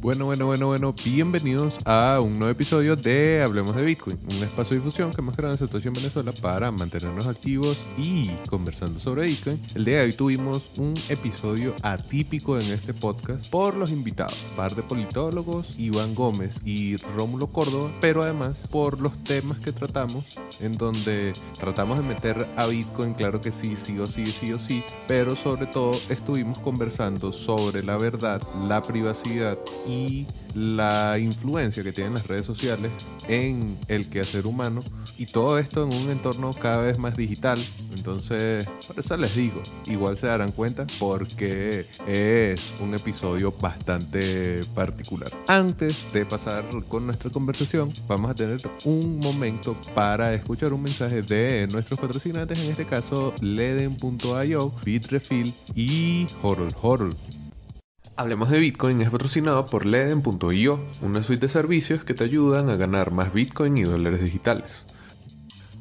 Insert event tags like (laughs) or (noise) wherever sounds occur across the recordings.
Bueno, bueno, bueno, bueno, bienvenidos a un nuevo episodio de Hablemos de Bitcoin, un espacio de difusión que hemos creado en Situación Venezuela para mantenernos activos y conversando sobre Bitcoin. El día de hoy tuvimos un episodio atípico en este podcast por los invitados, par de politólogos, Iván Gómez y Rómulo Córdoba, pero además por los temas que tratamos, en donde tratamos de meter a Bitcoin, claro que sí, sí o sí, sí o sí, pero sobre todo estuvimos conversando sobre la verdad, la privacidad y la influencia que tienen las redes sociales en el quehacer humano y todo esto en un entorno cada vez más digital. Entonces, por eso les digo, igual se darán cuenta porque es un episodio bastante particular. Antes de pasar con nuestra conversación, vamos a tener un momento para escuchar un mensaje de nuestros patrocinantes, en este caso Leden.io, Bitrefill y Horol Horol. Hablemos de Bitcoin es patrocinado por Leden.io, una suite de servicios que te ayudan a ganar más Bitcoin y dólares digitales.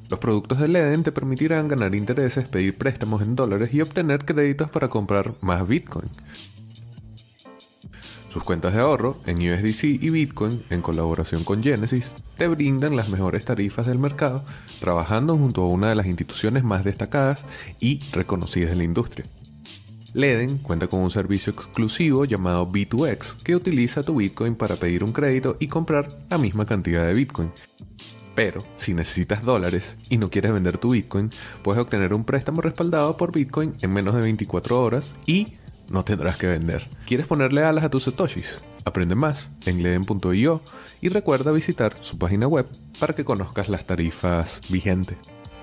Los productos de Leden te permitirán ganar intereses, pedir préstamos en dólares y obtener créditos para comprar más Bitcoin. Sus cuentas de ahorro en USDC y Bitcoin, en colaboración con Genesis, te brindan las mejores tarifas del mercado, trabajando junto a una de las instituciones más destacadas y reconocidas de la industria. Leden cuenta con un servicio exclusivo llamado B2X que utiliza tu Bitcoin para pedir un crédito y comprar la misma cantidad de Bitcoin. Pero si necesitas dólares y no quieres vender tu Bitcoin, puedes obtener un préstamo respaldado por Bitcoin en menos de 24 horas y no tendrás que vender. ¿Quieres ponerle alas a tus satoshis? Aprende más en leden.io y recuerda visitar su página web para que conozcas las tarifas vigentes.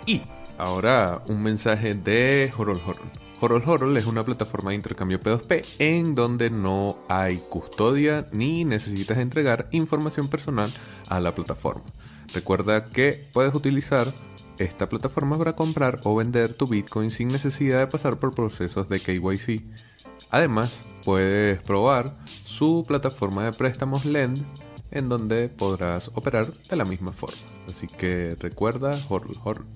Y ahora un mensaje de Horol Horol. Horol Horol es una plataforma de intercambio P2P en donde no hay custodia ni necesitas entregar información personal a la plataforma. Recuerda que puedes utilizar esta plataforma para comprar o vender tu Bitcoin sin necesidad de pasar por procesos de KYC. Además, puedes probar su plataforma de préstamos Lend en donde podrás operar de la misma forma. Así que recuerda Horol Horol.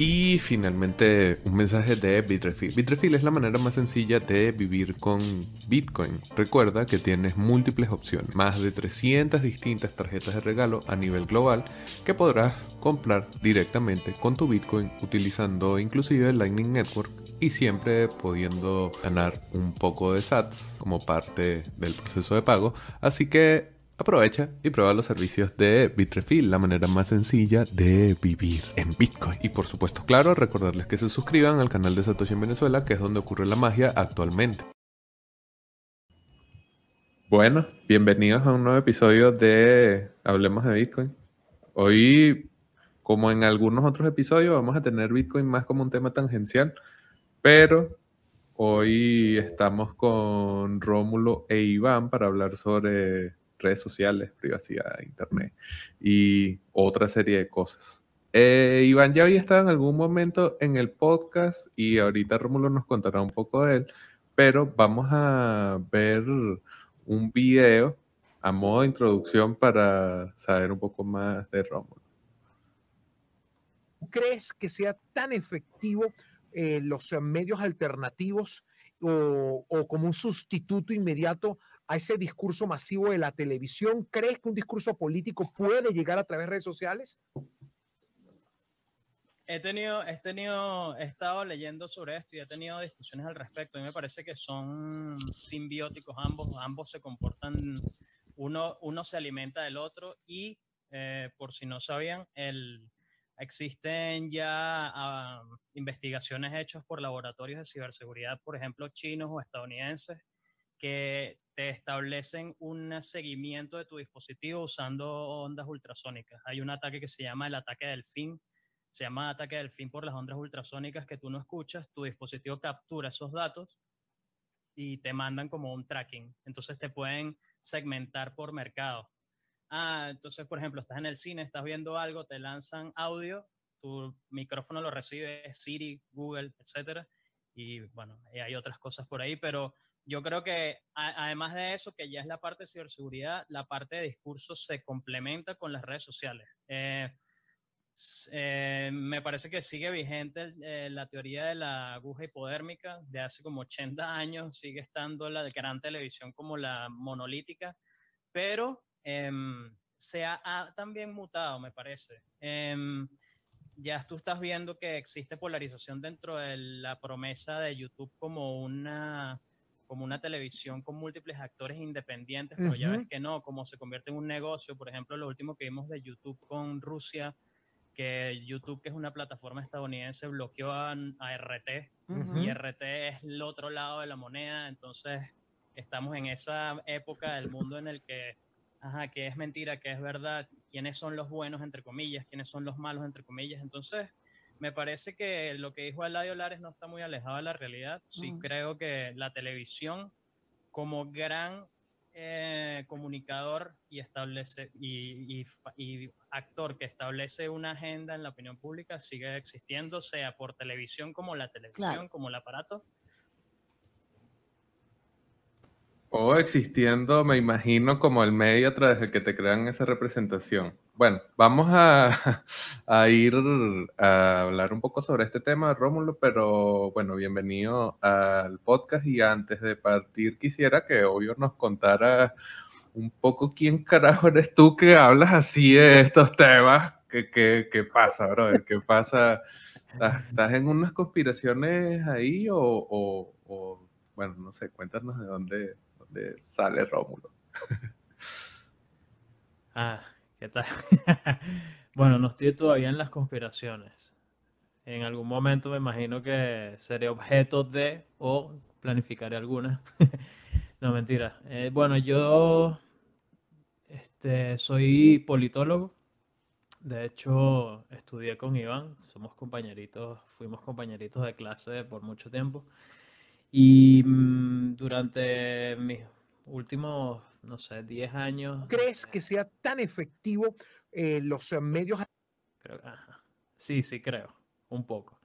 Y finalmente un mensaje de Bitrefill. Bitrefill es la manera más sencilla de vivir con Bitcoin. Recuerda que tienes múltiples opciones, más de 300 distintas tarjetas de regalo a nivel global que podrás comprar directamente con tu Bitcoin utilizando inclusive el Lightning Network y siempre pudiendo ganar un poco de SATs como parte del proceso de pago. Así que Aprovecha y prueba los servicios de Bitrefill, la manera más sencilla de vivir en Bitcoin. Y por supuesto, claro, recordarles que se suscriban al canal de Satoshi en Venezuela, que es donde ocurre la magia actualmente. Bueno, bienvenidos a un nuevo episodio de Hablemos de Bitcoin. Hoy, como en algunos otros episodios, vamos a tener Bitcoin más como un tema tangencial, pero hoy estamos con Rómulo e Iván para hablar sobre redes sociales, privacidad, internet y otra serie de cosas. Eh, Iván ya había estado en algún momento en el podcast y ahorita Rómulo nos contará un poco de él, pero vamos a ver un video a modo de introducción para saber un poco más de Rómulo. ¿Crees que sea tan efectivo eh, los medios alternativos o, o, como un sustituto inmediato a ese discurso masivo de la televisión? ¿Crees que un discurso político puede llegar a través de redes sociales? He tenido, he tenido, he estado leyendo sobre esto y he tenido discusiones al respecto. A mí me parece que son simbióticos ambos, ambos se comportan, uno, uno se alimenta del otro y, eh, por si no sabían, el, existen ya uh, investigaciones hechas por laboratorios de ciberseguridad, por ejemplo, chinos o estadounidenses, que te establecen un seguimiento de tu dispositivo usando ondas ultrasónicas. Hay un ataque que se llama el ataque del fin, se llama ataque del fin por las ondas ultrasónicas que tú no escuchas, tu dispositivo captura esos datos y te mandan como un tracking. Entonces te pueden segmentar por mercado. Ah, entonces, por ejemplo, estás en el cine, estás viendo algo, te lanzan audio, tu micrófono lo recibe Siri, Google, etcétera. Y bueno, hay otras cosas por ahí, pero yo creo que además de eso, que ya es la parte de ciberseguridad, la parte de discurso se complementa con las redes sociales. Eh, eh, me parece que sigue vigente eh, la teoría de la aguja hipodérmica de hace como 80 años, sigue estando la de gran televisión como la monolítica, pero em, se ha, también mutado, me parece. Em, ya tú estás viendo que existe polarización dentro de la promesa de YouTube como una como una televisión con múltiples actores independientes, pero ya ves que no, como se convierte en un negocio, por ejemplo, lo último que vimos de YouTube con Rusia, que YouTube, que es una plataforma estadounidense, bloqueó a, RT, y RT es el otro lado de la moneda, entonces estamos en esa época del mundo en el que, ajá, que es mentira, que es verdad, quiénes son los buenos, entre comillas, quiénes son los malos, entre comillas, entonces me parece que lo que dijo Eladio Lares no está muy alejado de la realidad. Sí creo que la televisión como gran eh, comunicador y, establece, y, actor que establece una agenda en la opinión pública sigue existiendo, sea por televisión como la televisión, como el aparato, O existiendo, me imagino, como el medio a través del que te crean esa representación. Bueno, vamos (laughs) a, ir a hablar un poco sobre este tema, Rómulo, pero bueno, bienvenido al podcast y antes de partir quisiera que obvio nos contara un poco quién carajo eres tú que hablas así de estos temas. ¿Qué, qué, pasa, brother? ¿Qué pasa? ¿Estás en unas conspiraciones ahí o, o bueno, no sé, cuéntanos de dónde, de sale Rómulo. (laughs) ah, ¿qué tal? (laughs) bueno, no estoy todavía en las conspiraciones. En algún momento me imagino que seré objeto de o planificaré alguna. (laughs) no, mentira. Eh, bueno, yo este, soy politólogo. De hecho, estudié con Iván. Somos compañeritos, fuimos compañeritos de clase por mucho tiempo. Y mm, durante mis últimos, no sé, 10 años... ¿Crees que sea tan efectivo eh, los medios? Sí, sí, creo, un poco.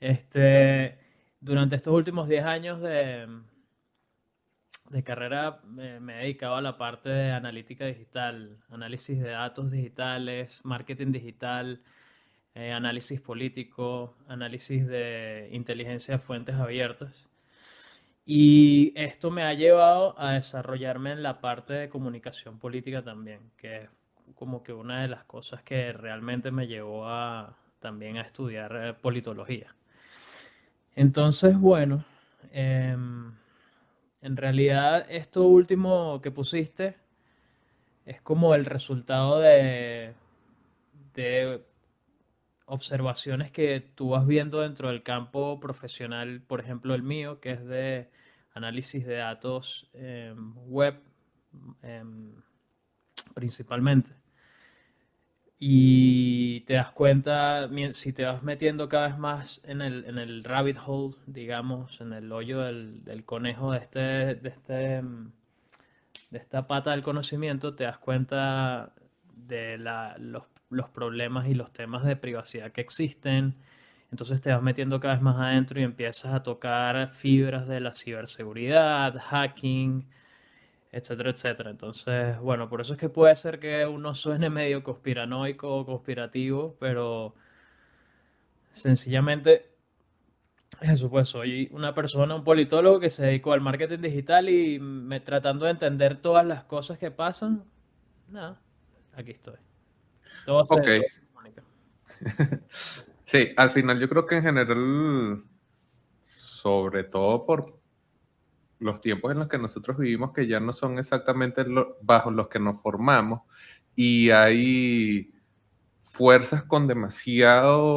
Este, durante estos últimos 10 años de, de carrera me, he dedicado a la parte de analítica digital, análisis de datos digitales, marketing digital, eh, análisis político, análisis de inteligencia de fuentes abiertas. Y esto me ha llevado a desarrollarme en la parte de comunicación política también, que es como que una de las cosas que realmente me llevó a también a estudiar eh, politología. Entonces, bueno, em, en realidad esto último que pusiste es como el resultado de, de observaciones que tú vas viendo dentro del campo profesional, por ejemplo el mío, que es de análisis de datos em, web em, principalmente. Y te das cuenta, si te vas metiendo cada vez más en el, rabbit hole, digamos, en el hoyo del, conejo de, este, de, este, de esta pata del conocimiento, te das cuenta de los, los problemas y los temas de privacidad que existen, entonces te vas metiendo cada vez más adentro y empiezas a tocar fibras de la ciberseguridad, hacking, etcétera, etcétera. Entonces, bueno, por eso es que puede ser que uno suene medio conspiranoico o conspirativo, pero sencillamente eso, pues soy una persona, un politólogo que se dedicó al marketing digital y me, tratando de entender todas las cosas que pasan. Nada, aquí estoy. Todo ok. (laughs) Sí, al final yo creo que en general, sobre todo por los tiempos en los que nosotros vivimos, que ya no son exactamente bajo los que nos formamos, y hay fuerzas con demasiado,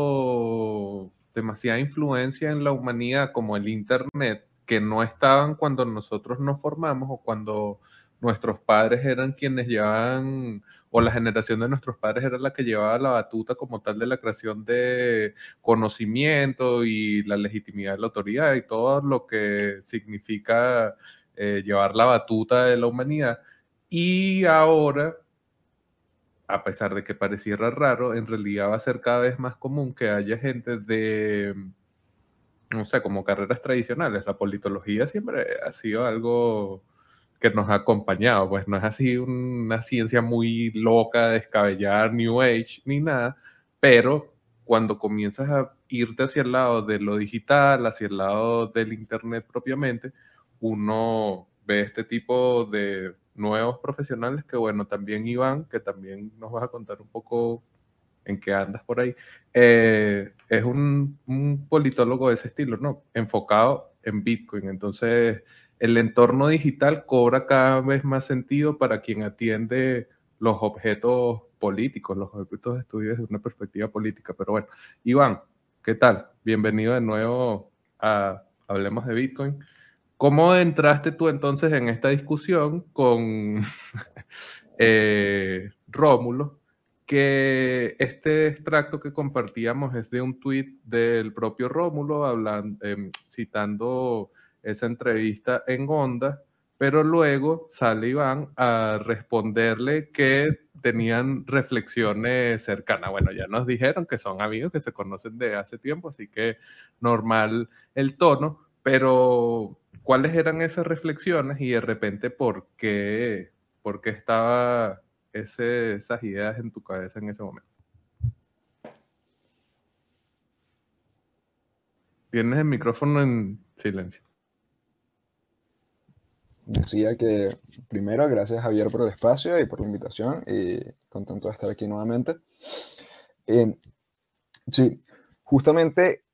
demasiada influencia en la humanidad, como el Internet, que no estaban cuando nosotros nos formamos o cuando nuestros padres eran quienes llevaban o la generación de nuestros padres era la que llevaba la batuta como tal de la creación de conocimiento y la legitimidad de la autoridad y todo lo que significa eh, llevar la batuta de la humanidad. Y ahora, a pesar de que pareciera raro, en realidad va a ser cada vez más común que haya gente de, no sé, como carreras tradicionales. La politología siempre ha sido algo que nos ha acompañado. Pues no es así una ciencia muy loca, descabellada, New Age, ni nada, pero cuando comienzas a irte hacia el lado de lo digital, hacia el lado del Internet propiamente, uno ve este tipo de, nuevos profesionales, que bueno, también Iván, que también nos vas a contar un poco en qué andas por ahí, eh, es un, un, politólogo de ese estilo, ¿no? Enfocado en Bitcoin. Entonces, el entorno digital cobra cada vez más sentido para quien atiende los objetos políticos, los objetos de estudio desde una perspectiva política. Pero bueno, Iván, ¿qué tal? Bienvenido de nuevo a Hablemos de Bitcoin. ¿Cómo entraste tú entonces en esta discusión con (laughs) eh, Rómulo? Que este extracto que compartíamos es de un tuit del propio Rómulo, hablando, em, citando esa entrevista en Onda, pero luego sale Iván a responderle que tenían reflexiones cercanas. Bueno, ya nos dijeron que son amigos que se conocen de hace tiempo, así que normal el tono, pero ¿cuáles eran esas reflexiones y de repente por qué, por qué estaba ese, esas ideas en tu cabeza en ese momento? Tienes el micrófono en silencio decía que primero, gracias Javier por el espacio y por la invitación y contento de estar aquí nuevamente. Eh, sí, justamente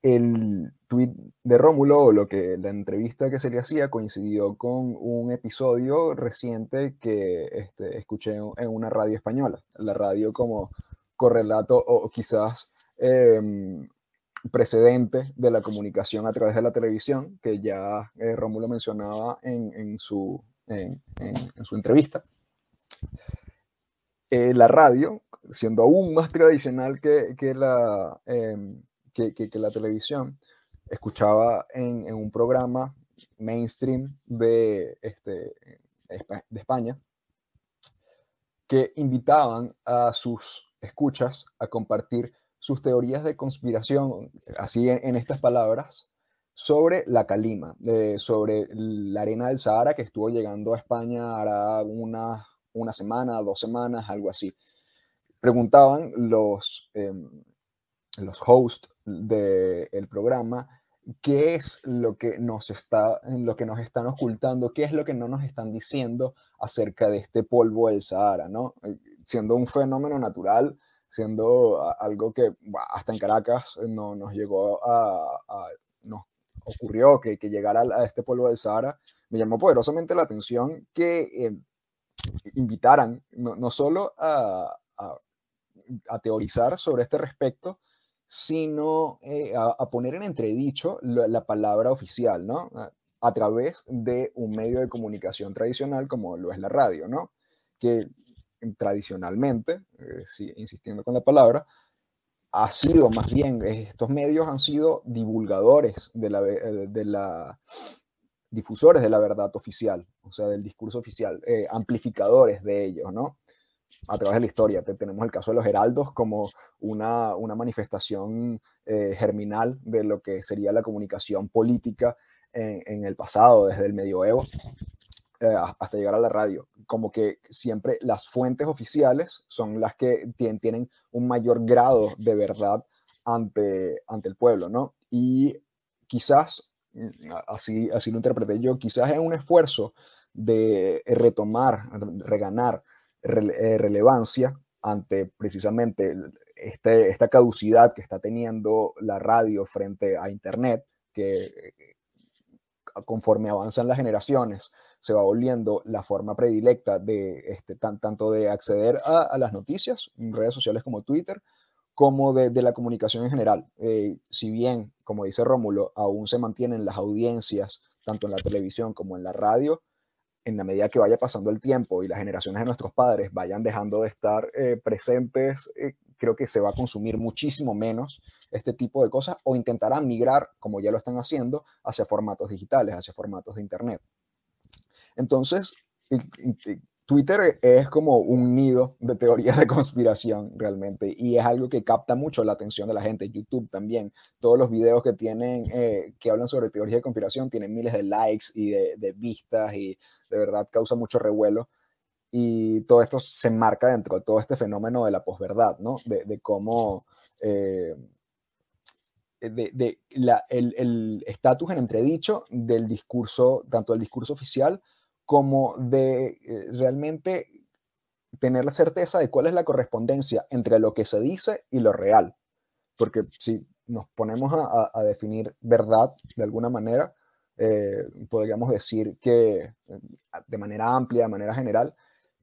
el tweet de Rómulo o lo que la entrevista que se le hacía coincidió con un episodio reciente que este, escuché en una radio española, la radio como correlato o quizás em, precedente de la comunicación a través de la televisión, que ya eh, Rómulo mencionaba en, su, en, su entrevista. Eh, la radio, siendo aún más tradicional que, que la, em, que, que, la televisión, escuchaba en, un programa mainstream de, este, de España que invitaban a sus escuchas a compartir sus teorías de conspiración, así en, estas palabras, sobre la calima, sobre la arena del Sahara que estuvo llegando a España hará una, una semana, dos semanas, algo así. Preguntaban los, em, los hosts del programa qué es lo que nos está lo que nos están ocultando, qué es lo que no nos están diciendo acerca de este polvo del Sahara, ¿no? Siendo un fenómeno natural, siendo algo que hasta en Caracas eh, no, nos llegó a, nos ocurrió que, que llegara a, este pueblo del Sahara, me llamó poderosamente la atención que eh, invitaran no, no solo a, a, teorizar sobre este respecto, sino eh, a, poner en entredicho la, la palabra oficial, ¿no? A, través de un medio de comunicación tradicional como lo es la radio, ¿no? Que tradicionalmente, eh, insistiendo con la palabra, ha sido más bien, estos medios han sido divulgadores de la, eh, de la difusores de la verdad oficial, o sea, del discurso oficial, eh, amplificadores de ellos, ¿no? A través de la historia. tenemos el caso de los heraldos como una, una manifestación germinal de lo que sería la comunicación política en, en, el pasado, desde el medioevo. Eh, hasta llegar a la radio. Como que siempre las fuentes oficiales son las que tienen un mayor grado de verdad ante, ante el pueblo, ¿no? Y quizás, mm, así, así lo interpreté yo, quizás es un esfuerzo de retomar, reganar eh, relevancia ante precisamente este, esta caducidad que está teniendo la radio frente a Internet, que eh, conforme avanzan las generaciones, se va volviendo la forma predilecta de este, tanto de acceder a, las noticias en redes sociales como Twitter, como de, la comunicación en general. Eh, si bien, como dice Rómulo, aún se mantienen las audiencias tanto en la televisión como en la radio, en la medida que vaya pasando el tiempo y las generaciones de nuestros padres vayan dejando de estar eh, presentes, eh, creo que se va a consumir muchísimo menos este tipo de cosas o intentarán migrar, como ya lo están haciendo, hacia formatos digitales, hacia formatos de Internet. Entonces, Twitter es como un nido de teorías de conspiración realmente y es algo que capta mucho la atención de la gente. YouTube también, todos los videos que tienen, eh, que hablan sobre teorías de conspiración tienen miles de likes y de, vistas y de verdad causa mucho revuelo. Y todo esto se enmarca dentro de todo este fenómeno de la posverdad, ¿no? De, cómo... Eh, de, el estatus en entredicho del discurso, tanto del discurso oficial como de eh, realmente tener la certeza de cuál es la correspondencia entre lo que se dice y lo real. Porque si nos ponemos a, definir verdad de alguna manera, eh, podríamos decir que de manera amplia, de manera general,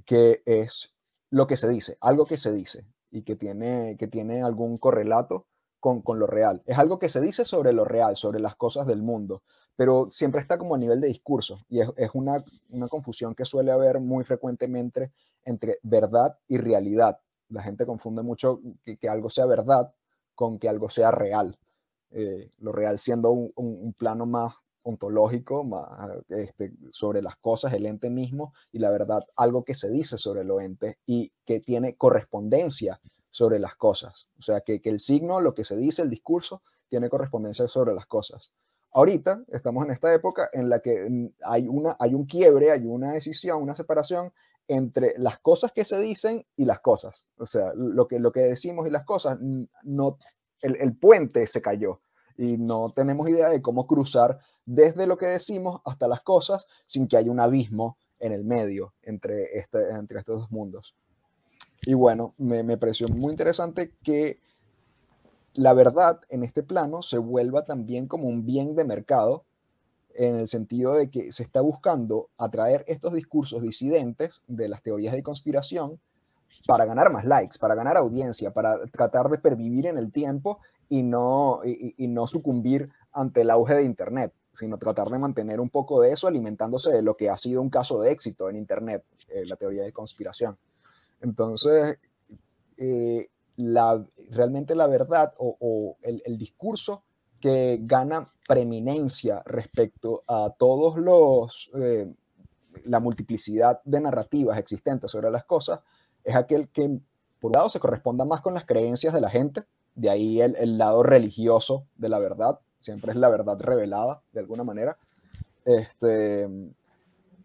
que es lo que se dice, algo que se dice y que tiene, que tiene algún correlato con, con, lo real. Es algo que se dice sobre lo real, sobre las cosas del mundo, pero siempre está como a nivel de discurso y es, es una, una, confusión que suele haber muy frecuentemente entre verdad y realidad. La gente confunde mucho que, que algo sea verdad con que algo sea real. Eh, lo real siendo un, plano más ontológico, más, este, sobre las cosas, el ente mismo, y la verdad, algo que se dice sobre lo ente y que tiene correspondencia sobre las cosas. O sea, que, que el signo, lo que se dice, el discurso, tiene correspondencia sobre las cosas. Ahorita estamos en esta época en la que mm, hay, una, hay un quiebre, hay una decisión, una separación entre las cosas que se dicen y las cosas. O sea, lo que, lo que decimos y las cosas, no, el, el puente se cayó y no tenemos idea de cómo cruzar desde lo que decimos hasta las cosas sin que haya un abismo en el medio entre, este, entre estos dos mundos. Y bueno, me, me pareció muy interesante que la verdad en este plano se vuelva también como un bien de mercado en el sentido de que se está buscando atraer estos discursos disidentes de las teorías de conspiración para ganar más likes, para ganar audiencia, para tratar de pervivir en el tiempo y no, y, no sucumbir ante el auge de Internet, sino tratar de mantener un poco de eso alimentándose de lo que ha sido un caso de éxito en Internet, eh, la teoría de conspiración. Entonces, eh, la, realmente la verdad o, el, discurso que gana preeminencia respecto a todos los, eh, la multiplicidad de narrativas existentes sobre las cosas, es aquel que, por un lado, se corresponda más con las creencias de la gente, de ahí el, lado religioso de la verdad, siempre es la verdad revelada, de alguna manera, este,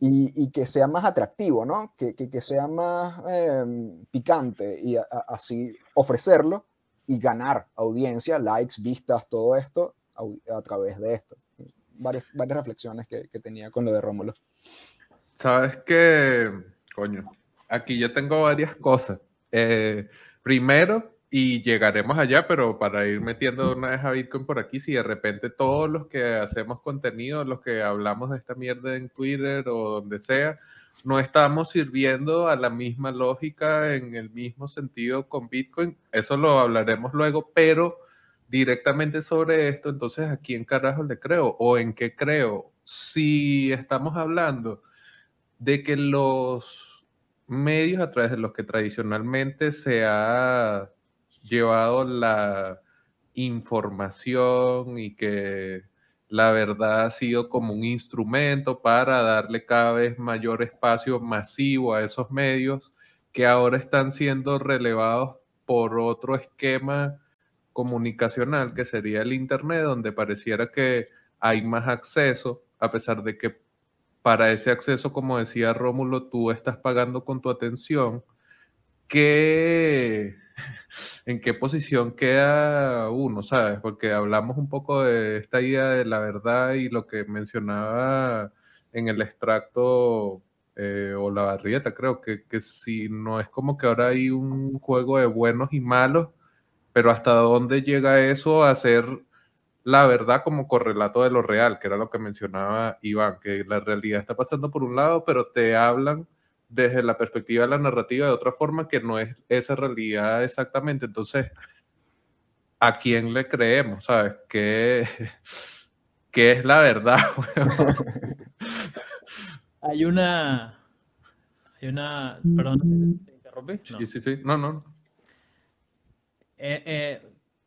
y, que sea más atractivo, ¿no? Que, que, sea más em, picante y así ofrecerlo y ganar audiencia, likes, vistas, todo esto a, través de esto. Varias, varias reflexiones que, que tenía con lo de Rómulo. Sabes que, coño, aquí yo tengo varias cosas. Eh, primero, y llegaremos allá, pero para ir metiendo una vez a Bitcoin por aquí, si de repente todos los que hacemos contenido, los que hablamos de esta mierda en Twitter o donde sea, no estamos sirviendo a la misma lógica en el mismo sentido con Bitcoin, eso lo hablaremos luego, pero directamente sobre esto, entonces, ¿a quién carajo le creo? ¿O en qué creo? Si estamos hablando de que los medios a través de los que tradicionalmente se ha llevado la información y que la verdad ha sido como un instrumento para darle cada vez mayor espacio masivo a esos medios que ahora están siendo relevados por otro esquema comunicacional que sería el Internet, donde pareciera que hay más acceso, a pesar de que para ese acceso, como decía Rómulo, tú estás pagando con tu atención, que (laughs) en qué posición queda uno, ¿sabes? Porque hablamos un poco de esta idea de la verdad y lo que mencionaba en el extracto eh, o la barrieta, creo que, que si no es como que ahora hay un juego de buenos y malos, pero hasta dónde llega eso a ser la verdad como correlato de lo real, que era lo que mencionaba Iván, que la realidad está pasando por un lado, pero te hablan desde la perspectiva de la narrativa de otra forma que no es esa realidad exactamente. Entonces, ¿a quién le creemos? ¿Sabes? ¿Qué, (laughs) qué es la verdad? (laughs) (laughs) hay una... Hay una... Perdón, ¿te interrumpí? Sí, sí, sí. No, no. Eh, eh,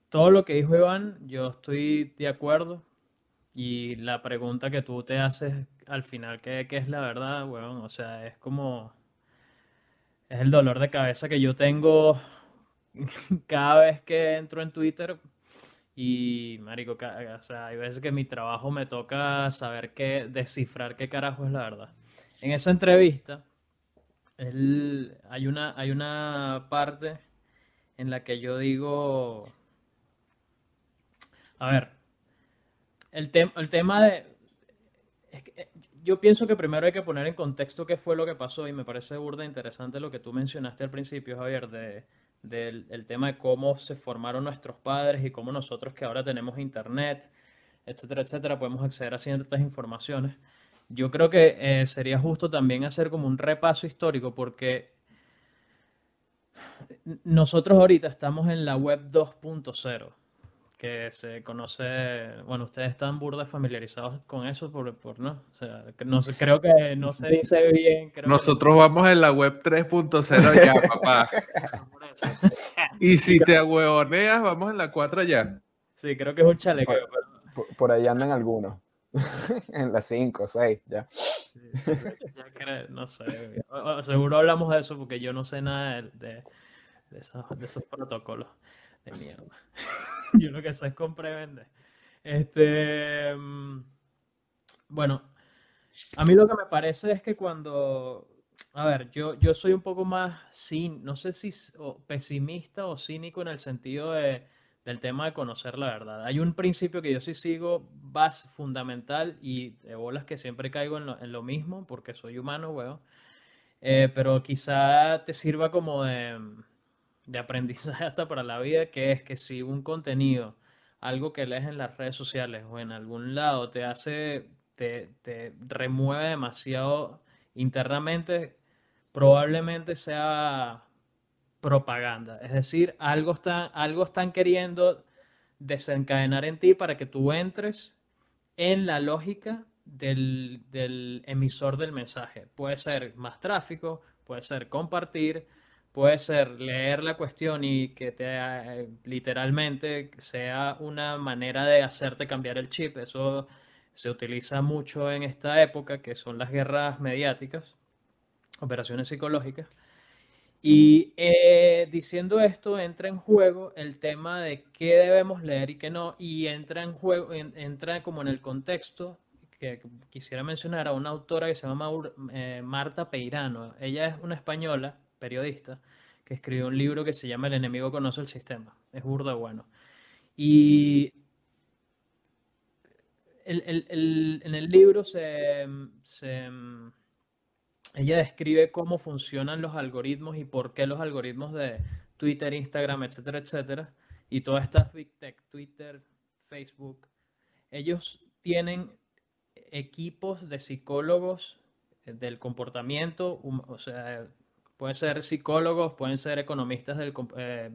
todo lo que dijo Iván, yo estoy de acuerdo. Y la pregunta que tú te haces al final, ¿qué, es la verdad, weón? O sea, es como... Es el dolor de cabeza que yo tengo (laughs) cada vez que entro en Twitter y, marico, o sea, hay veces que mi trabajo me toca saber qué, descifrar qué carajo es la verdad. En esa entrevista, hay, una, hay una parte en la que yo digo, a ver, el, el tema de, yo pienso que primero hay que poner en contexto qué fue lo que pasó y me parece burda interesante lo que tú mencionaste al principio, Javier, de, del el tema de cómo se formaron nuestros padres y cómo nosotros que ahora tenemos internet, etcétera, etcétera, podemos acceder a ciertas informaciones. Yo creo que eh, sería justo también hacer como un repaso histórico porque nosotros ahorita estamos en la web 2.0 que se conoce, bueno, ustedes están burda familiarizados con eso, por, por no, o sea, que no sé, creo que no se dice bien. Nosotros vamos en la web 3.0 ya, (laughs) papá. y si te ahuevoneas, vamos en la 4 ya. Sí, creo que es un chaleco. Por, ahí andan algunos. (laughs) en la 5, 6, ya. ya no sé. Seguro hablamos de eso porque yo no sé nada de, de, esos, de esos protocolos de mierda. (laughs) yo lo que sé es comprar y vender. Este, mm, bueno, a mí lo que me parece es que cuando, a ver, yo, yo soy un poco más, sin, no sé si pesimista o cínico en el sentido de, del tema de conocer la verdad. Hay un principio que yo sí sigo, vas fundamental y de bolas que siempre caigo en lo, en lo mismo porque soy humano, weón. Eh, pero quizá te sirva como de de aprendizaje (laughs) hasta para la vida, que es que si un contenido, algo que lees en las redes sociales o en algún lado te hace, te, te remueve demasiado internamente, probablemente sea propaganda. Es decir, algo están, algo están queriendo desencadenar en ti para que tú entres en la lógica del, del emisor del mensaje. Puede ser más tráfico, puede ser compartir, puede ser leer la cuestión y que te eh, literalmente sea una manera de hacerte cambiar el chip. Eso se utiliza mucho en esta época, que son las guerras mediáticas, operaciones psicológicas. Y eh, diciendo esto, entra en juego el tema de qué debemos leer y qué no, y entra en juego, entra como en el contexto que quisiera mencionar a una autora que se llama eh, Marta Peirano. Ella es una española periodista, que escribió un libro que se llama El enemigo conoce el sistema. Es burda bueno. Y en el libro se, ella describe cómo funcionan los algoritmos y por qué los algoritmos de Twitter, Instagram, etcétera, etcétera, y todas estas big tech, Twitter, Facebook, ellos tienen equipos de psicólogos del comportamiento, o sea, Pueden ser psicólogos, pueden ser economistas del eh,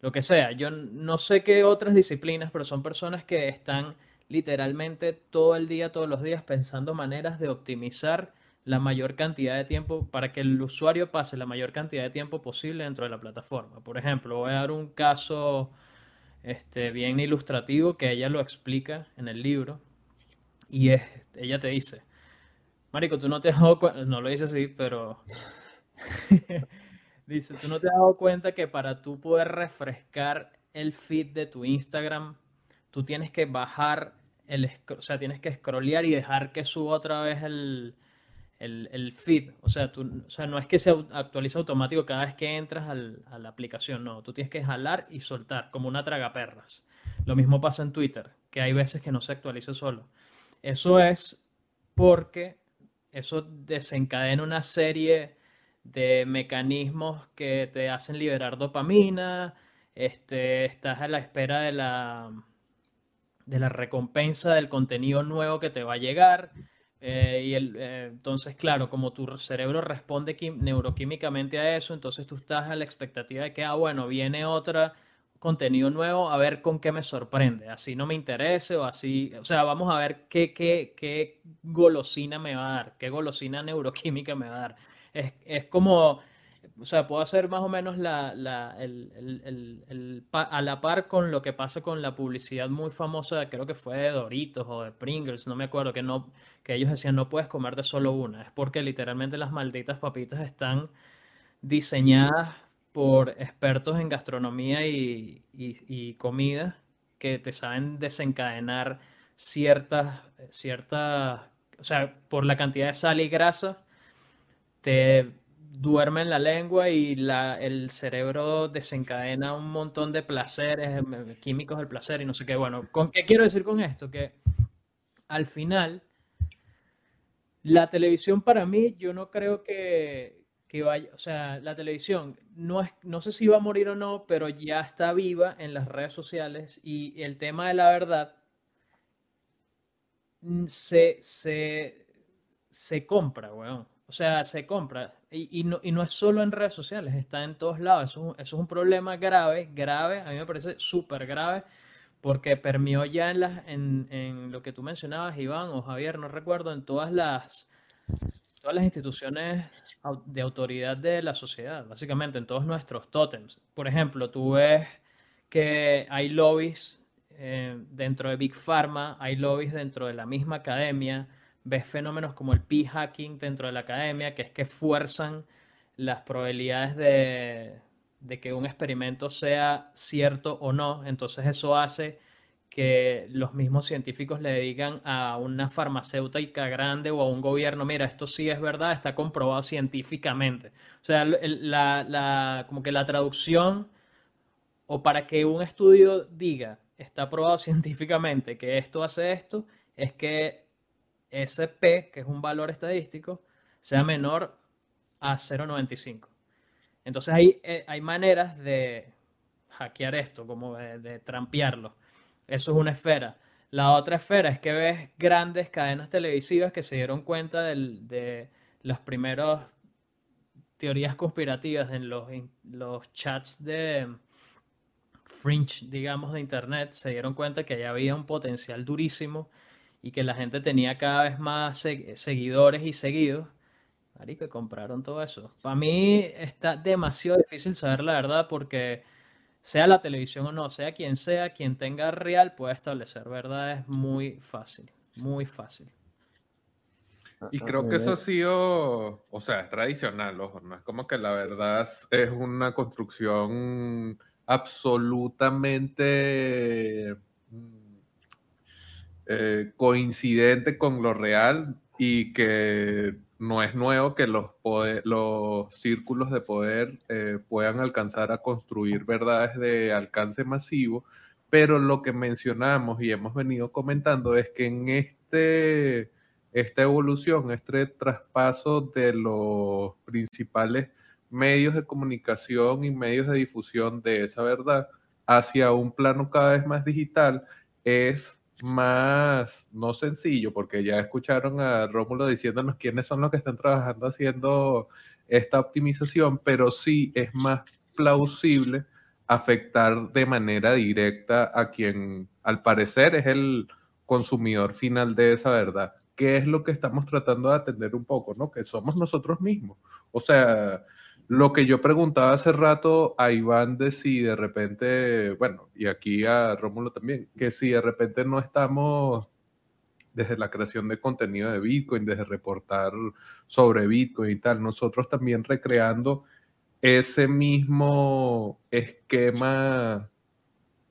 lo que sea. Yo no sé qué otras disciplinas, pero son personas que están literalmente todo el día, todos los días, pensando maneras de optimizar la mayor cantidad de tiempo para que el usuario pase la mayor cantidad de tiempo posible dentro de la plataforma. Por ejemplo, voy a dar un caso este, bien ilustrativo que ella lo explica en el libro y es, ella te dice, Marico, tú no te has dado cuenta, no lo dice así, pero (laughs) dice, tú no te has dado cuenta que para tú poder refrescar el feed de tu Instagram, tú tienes que bajar el, o sea, tienes que scrollear y dejar que suba otra vez el, el, feed. O sea, tú, o sea, no es que se actualice automático cada vez que entras al, a la aplicación, no, tú tienes que jalar y soltar, como una tragaperras. Lo mismo pasa en Twitter, que hay veces que no se actualiza solo. Eso es porque eso desencadena una serie de mecanismos que te hacen liberar dopamina, este, estás a la espera de la, de la recompensa del contenido nuevo que te va a llegar. Eh, y el, eh, entonces, claro, como tu cerebro responde neuroquímicamente a eso, entonces tú estás a la expectativa de que, ah, bueno, viene otra contenido nuevo, a ver con qué me sorprende, así no me interese o así, o sea, vamos a ver qué, qué, qué golosina me va a dar, qué golosina neuroquímica me va a dar. Es, es como, o sea, puedo hacer más o menos la, la, el, el, el, a la par con lo que pasa con la publicidad muy famosa, creo que fue de Doritos o de Pringles, no me acuerdo, que, no, que ellos decían no puedes comerte solo una, es porque literalmente las malditas papitas están diseñadas por expertos en gastronomía y, comida que te saben desencadenar ciertas, ciertas, o sea, por la cantidad de sal y grasa, te duerme en la lengua y la, el cerebro desencadena un montón de placeres, químicos del placer y no sé qué. Bueno, ¿con qué quiero decir con esto? Que al final La televisión para mí, yo no creo que, que vaya, o sea, la televisión no, es, no sé si va a morir o no, pero ya está viva en las redes sociales y el tema de la verdad se, se, se compra, weón. O sea, se compra. Y, y, no, y, no, es solo en redes sociales, está en todos lados. Eso, eso es un problema grave, grave. A mí me parece súper grave porque permeó ya en, en, en, lo que tú mencionabas, Iván o Javier, no recuerdo, en todas las, las instituciones de autoridad de la sociedad, básicamente en todos nuestros tótems. Por ejemplo, tú ves que hay lobbies eh, dentro de Big Pharma, hay lobbies dentro de la misma academia, ves fenómenos como el p-hacking dentro de la academia, que es que fuerzan las probabilidades de, de que un experimento sea cierto o no. Entonces eso hace que los mismos científicos le digan a una farmacéutica grande o a un gobierno, mira, esto sí es verdad, está comprobado científicamente. O sea, la, la, como que la traducción o para que un estudio diga, está probado (laughs) científicamente que esto hace esto, es que ese P, que es un valor estadístico, sea menor a 0,95. Entonces hay, eh, hay maneras de hackear esto, como de, de trampearlo. Eso es una esfera. La otra esfera es que ves grandes cadenas televisivas que se dieron cuenta del, de las primeras teorías conspirativas en los, chats de fringe, digamos, de Internet. Se dieron cuenta que ya había un potencial durísimo y que la gente tenía cada vez más seguidores y seguidos. que compraron todo eso. Para mí está demasiado difícil saber la verdad porque sea la televisión o no, sea quien sea, quien tenga real puede establecer verdad, es muy fácil, muy fácil. Y creo que eso ha sido, o sea, es tradicional, ojo, no es como que la verdad es una construcción absolutamente mm, eh, coincidente con lo real y que no es nuevo que los, los círculos de poder eh, puedan alcanzar a construir verdades de alcance masivo, pero lo que mencionamos y hemos venido comentando es que en este, esta evolución, este traspaso de los principales medios de comunicación y medios de difusión de esa verdad hacia un plano cada vez más digital, es más, no sencillo, porque ya escucharon a Rómulo diciéndonos quiénes son los que están trabajando haciendo esta optimización, pero sí es más plausible afectar de manera directa a quien al parecer es el consumidor final de esa verdad. ¿Qué es lo que estamos tratando de atender un poco, no? Que somos nosotros mismos. O sea, lo que yo preguntaba hace rato a Iván de si de repente, bueno, y aquí a Rómulo también, que si de repente no estamos desde la creación de contenido de Bitcoin, desde reportar sobre Bitcoin y tal, nosotros también recreando ese mismo esquema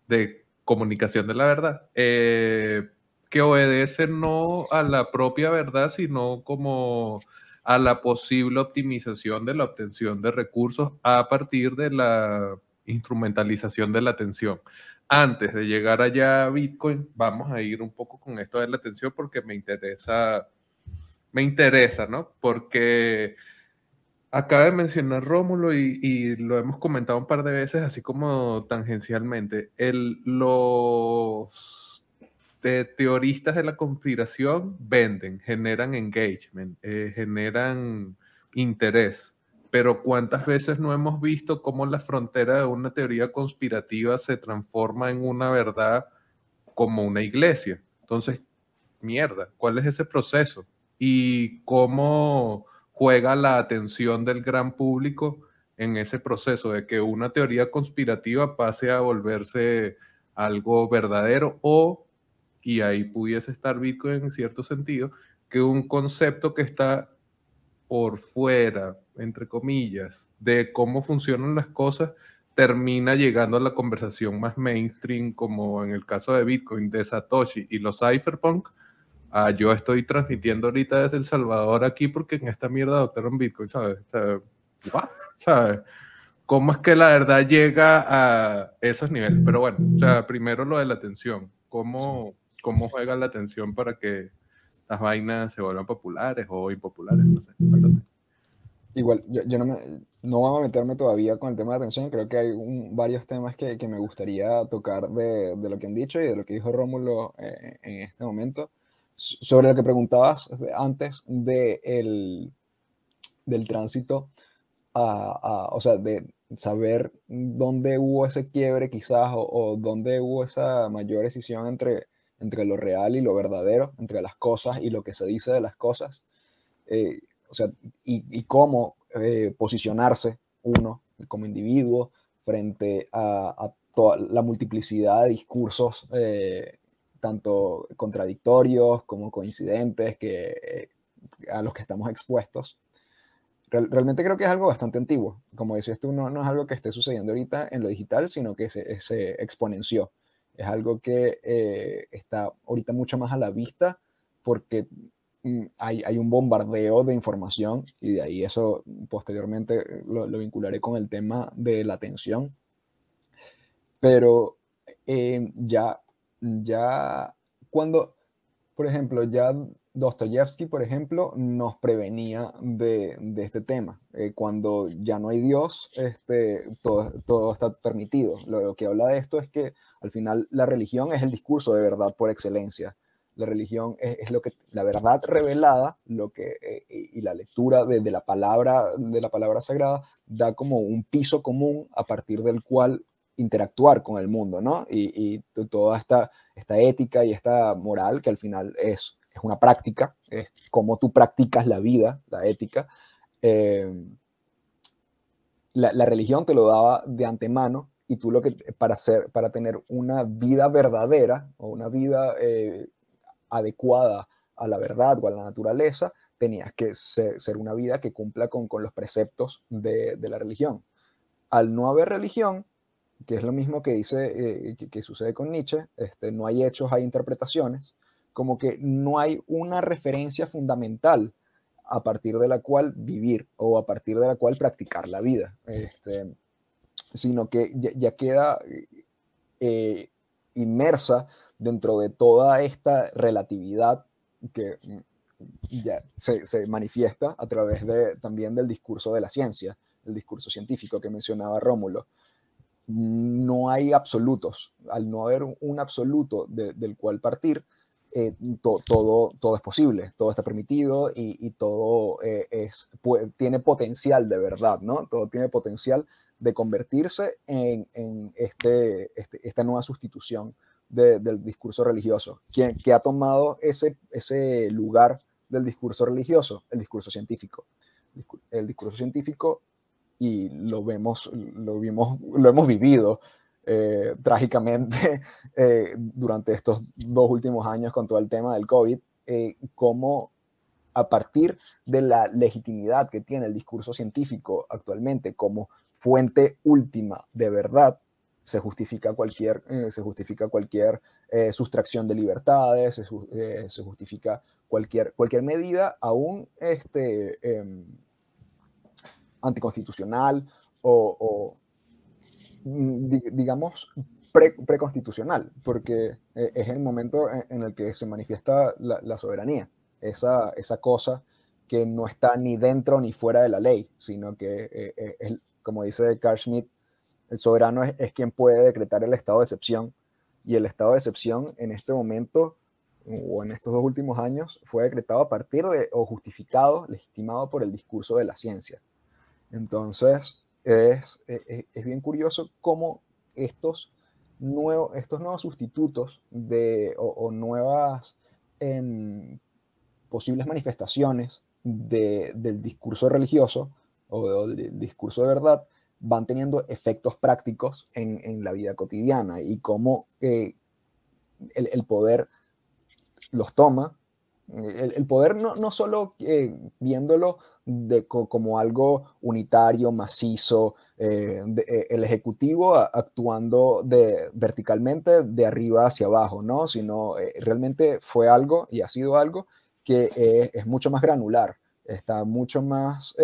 de comunicación de la verdad, eh, que obedece no a la propia verdad, sino como a la posible optimización de la obtención de recursos a partir de la instrumentalización de la atención. Antes de llegar allá a Bitcoin, vamos a ir un poco con esto de la atención porque me interesa, me interesa, ¿no? Porque acaba de mencionar Rómulo y, y, lo hemos comentado un par de veces, así como tangencialmente, el, los de teoristas de la conspiración venden, generan engagement, eh, generan interés. Pero ¿cuántas veces no hemos visto cómo la frontera de una teoría conspirativa se transforma en una verdad como una iglesia? Entonces, mierda, ¿cuál es ese proceso? Y cómo juega la atención del gran público en ese proceso de que una teoría conspirativa pase a volverse algo verdadero o y ahí pudiese estar Bitcoin en cierto sentido, que un concepto que está por fuera, entre comillas, de cómo funcionan las cosas, termina llegando a la conversación más mainstream, como en el caso de Bitcoin, de Satoshi y los cypherpunk. Ah, yo estoy transmitiendo ahorita desde El Salvador aquí porque en esta mierda adoptaron Bitcoin, ¿sabes? ¿Sabes? ¿Cómo es que la verdad llega a esos niveles? Pero bueno, o sea, primero lo de la atención. ¿Cómo, cómo juega la atención para que las vainas se vuelvan populares o impopulares, no sé. Igual, yo, no, me, no voy a meterme todavía con el tema de atención, creo que hay varios temas que, que, me gustaría tocar de, de, lo que han dicho y de lo que dijo Rómulo eh, en este momento. Sobre lo que preguntabas antes de el, del tránsito, a, o sea, de saber dónde hubo ese quiebre quizás o, o, dónde hubo esa mayor decisión entre, entre lo real y lo verdadero, entre las cosas y lo que se dice de las cosas. Eh, o sea, y, cómo eh, posicionarse uno como individuo frente a, toda la multiplicidad de discursos, eh, tanto contradictorios como coincidentes, que, a los que estamos expuestos. realmente creo que es algo bastante antiguo. Como decías tú, no, es algo que esté sucediendo ahorita en lo digital, sino que se exponenció. Es algo que está ahorita mucho más a la vista porque Mm, hay, hay, un bombardeo de información y de ahí eso posteriormente lo, vincularé con el tema de la atención. Pero eh, ya, ya cuando, por ejemplo, ya Dostoyevsky, por ejemplo, nos prevenía de, este tema. Eh, cuando ya no hay Dios, este, todo, todo está permitido. Lo, que habla de esto es que al final la religión es el discurso de verdad por excelencia la religión es, lo que la verdad revelada lo que eh, y la lectura de, la palabra de la palabra sagrada da como un piso común a partir del cual interactuar con el mundo no y, toda esta esta ética y esta moral que al final es es una práctica es como tú practicas la vida la ética eh, la, religión te lo daba de antemano y tú lo que para hacer para tener una vida verdadera o una vida eh, adecuada a la verdad o a la naturaleza, tenías que ser, una vida que cumpla con, los preceptos de, la religión. Al no haber religión, que es lo mismo que dice, eh, que, sucede con Nietzsche, este, no hay hechos, hay interpretaciones, como que no hay una referencia fundamental a partir de la cual vivir o a partir de la cual practicar la vida, este, sino que ya, queda eh, inmersa dentro de toda esta relatividad que mm, ya se, manifiesta a través de, también del discurso de la ciencia, el discurso científico que mencionaba Rómulo. No hay absolutos. Al no haber un absoluto del cual partir, eh, todo, todo es posible, todo está permitido y, todo eh, es, tiene potencial de verdad, ¿no? Todo tiene potencial de convertirse en, este, este, esta nueva sustitución del discurso religioso. ¿Quién, que ha tomado ese, ese lugar del discurso religioso? El discurso científico. El discurso científico, y lo vemos, lo vimos, lo hemos vivido eh, trágicamente (laughs) eh, durante estos dos últimos años con todo el tema del COVID, eh, cómo a partir de la legitimidad que tiene el discurso científico actualmente como fuente última de verdad, se justifica cualquier, eh, se justifica cualquier sustracción de libertades, se, justifica cualquier, cualquier medida, aún este, em, anticonstitucional o, digamos, preconstitucional, porque es el momento en, el que se manifiesta la, soberanía, esa, esa cosa que no está ni dentro ni fuera de la ley, sino que, es, como dice Carl Schmitt, el soberano es, quien puede decretar el estado de excepción y el estado de excepción en este momento o en estos dos últimos años fue decretado a partir de o justificado, legitimado por el discurso de la ciencia. Entonces, es, e, e, es, bien curioso cómo estos, nuevos, estos nuevos sustitutos de, o, nuevas em, posibles manifestaciones del discurso religioso o del discurso de verdad van teniendo efectos prácticos en, la vida cotidiana y cómo eh, el, poder los toma. El, poder no, no solo eh, viéndolo de, como algo unitario, macizo, eh, el ejecutivo actuando de, verticalmente de arriba hacia abajo, ¿no? sino realmente fue algo y ha sido algo que es mucho más granular, está mucho más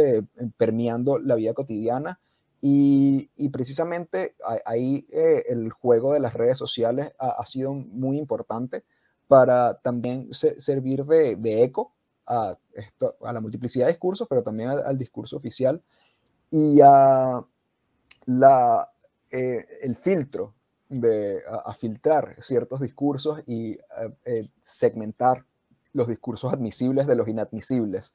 permeando la vida cotidiana y, precisamente ahí eh, el juego de las redes sociales ha, sido muy importante para también servir de, de eco a, la multiplicidad de discursos, pero también al, discurso oficial y a la, eh, el filtro de a, filtrar ciertos discursos y eh, eh, segmentar los discursos admisibles de los inadmisibles,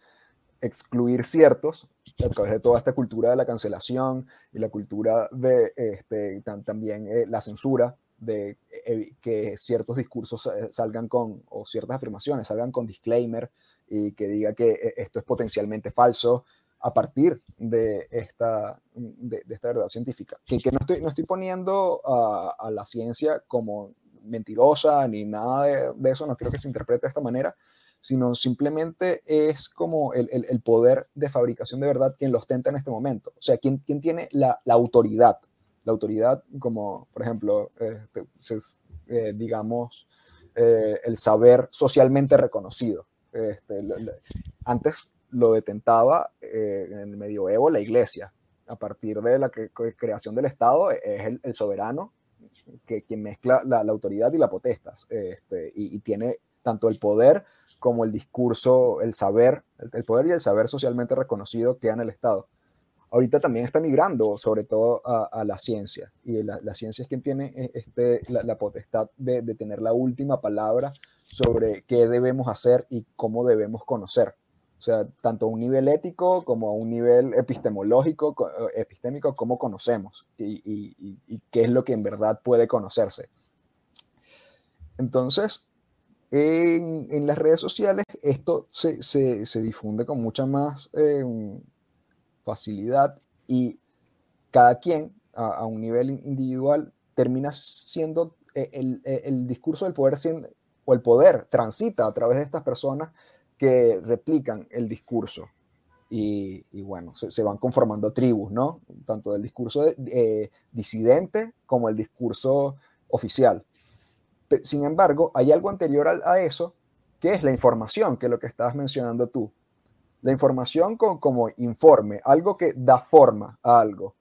excluir ciertos a través de toda esta cultura de la cancelación y la cultura de este, también la censura, de que ciertos discursos salgan con, o ciertas afirmaciones salgan con disclaimer y que diga que eh, esto es potencialmente falso a partir de esta, de, esta verdad científica. Que, que, no, estoy, no estoy poniendo a, a la ciencia como mentirosa ni nada de, de, eso, no creo que se interprete de esta manera, sino simplemente es como el, el, el, poder de fabricación de verdad quien lo ostenta en este momento. O sea, quien, quien tiene la, la autoridad. La autoridad como, por ejemplo, este, eh, digamos, eh, el saber socialmente reconocido. Este, antes lo detentaba eh, en el medioevo la iglesia. A partir de la creación del Estado es el, soberano que, quien mezcla la, autoridad y la potestas este, y, tiene tanto el poder como el discurso, el saber, el, poder y el saber socialmente reconocido que en el Estado. Ahorita también está migrando sobre todo a, la ciencia y la, ciencia es quien tiene eh, este, la, potestad de, tener la última palabra sobre qué debemos hacer y cómo debemos conocer. O sea, tanto a un nivel ético como a un nivel epistemológico, eh, epistémico, cómo conocemos y, qué es lo que en verdad puede conocerse. Entonces, en, las redes sociales esto se, difunde con mucha más em, facilidad y cada quien a, un nivel individual termina siendo eh, el, el discurso del poder siendo, o el poder transita a través de estas personas que replican el discurso. Y, bueno, se, van conformando tribus, ¿no? Tanto del discurso eh, disidente como el discurso oficial. Sin embargo, hay algo anterior a, eso, que es la información, que es lo que estabas mencionando tú. La información como informe, algo que da forma a algo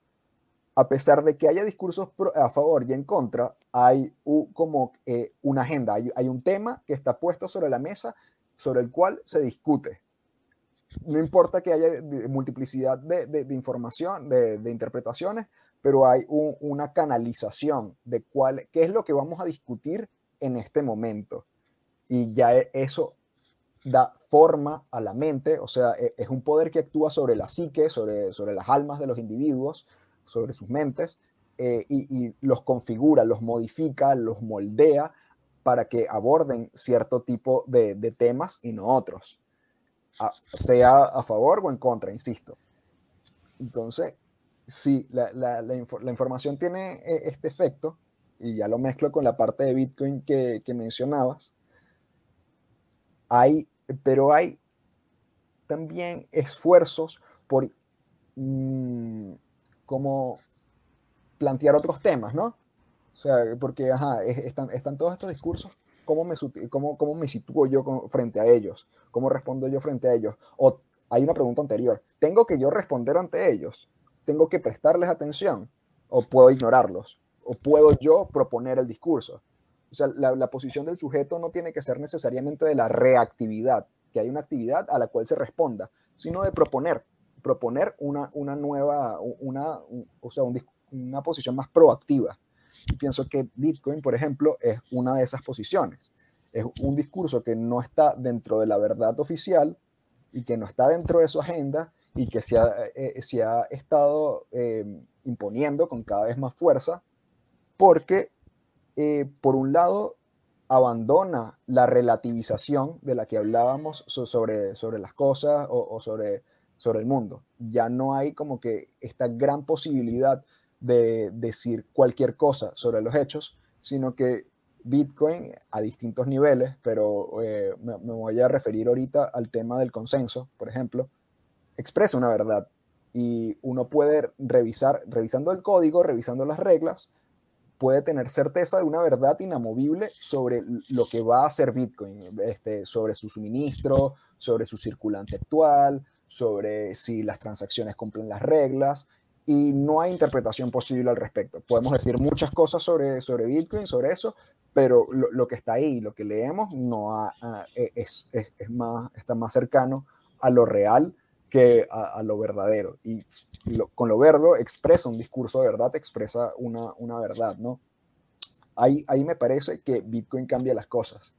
a pesar de que haya discursos a favor y en contra, hay como eh, una agenda, hay, un tema que está puesto sobre la mesa sobre el cual se discute. No importa que haya multiplicidad de, información, de, interpretaciones, pero hay una canalización de cuál, qué es lo que vamos a discutir en este momento. Y ya e, eso da forma a la mente, o sea, e, es un poder que actúa sobre la psique, sobre, sobre las almas de los individuos, sobre sus mentes eh, y, los configura, los modifica, los moldea para que aborden cierto tipo de, temas y no otros, sea a favor o en contra, insisto. Entonces, si la, información tiene eh, este efecto, y ya lo mezclo con la parte de Bitcoin que, mencionabas, hay, pero hay también esfuerzos por mm, como plantear otros temas, ¿no? O sea, porque, ajá, están, están todos estos discursos, ¿cómo me, cómo, cómo sitúo yo frente a ellos? ¿Cómo respondo yo frente a ellos? O hay una pregunta anterior, ¿tengo que yo responder ante ellos? ¿Tengo que prestarles atención? ¿O puedo ignorarlos? ¿O puedo yo proponer el discurso? O sea, la posición del sujeto no tiene que ser necesariamente de la reactividad, que hay una actividad a la cual se responda, sino de proponer, proponer una, una nueva, una, o sea, una posición más proactiva. Y pienso que Bitcoin, por ejemplo, es una de esas posiciones. Es un discurso que no está dentro de la verdad oficial y que no está dentro de su agenda y que se ha, eh, se ha estado eh, imponiendo con cada vez más fuerza porque, eh, por un lado, abandona la relativización de la que hablábamos sobre, sobre las cosas o sobre sobre el mundo. Ya no hay como que esta gran posibilidad de decir cualquier cosa sobre los hechos, sino que Bitcoin a distintos niveles, pero eh, me, voy a referir ahorita al tema del consenso, por ejemplo, expresa una verdad y uno puede revisar, revisando el código, revisando las reglas, puede tener certeza de una verdad inamovible sobre lo que va a hacer Bitcoin, este, sobre su suministro, sobre su circulante actual, sobre si las transacciones cumplen las reglas y no hay interpretación posible al respecto. Podemos decir muchas cosas sobre, sobre Bitcoin, sobre eso, pero lo, que está ahí, lo que leemos, no e, es, es, más, está más cercano a lo real que a, lo verdadero. Y con lo verdo expresa un discurso de verdad, expresa una, una verdad, ¿no? Ahí, ahí me parece que Bitcoin cambia las cosas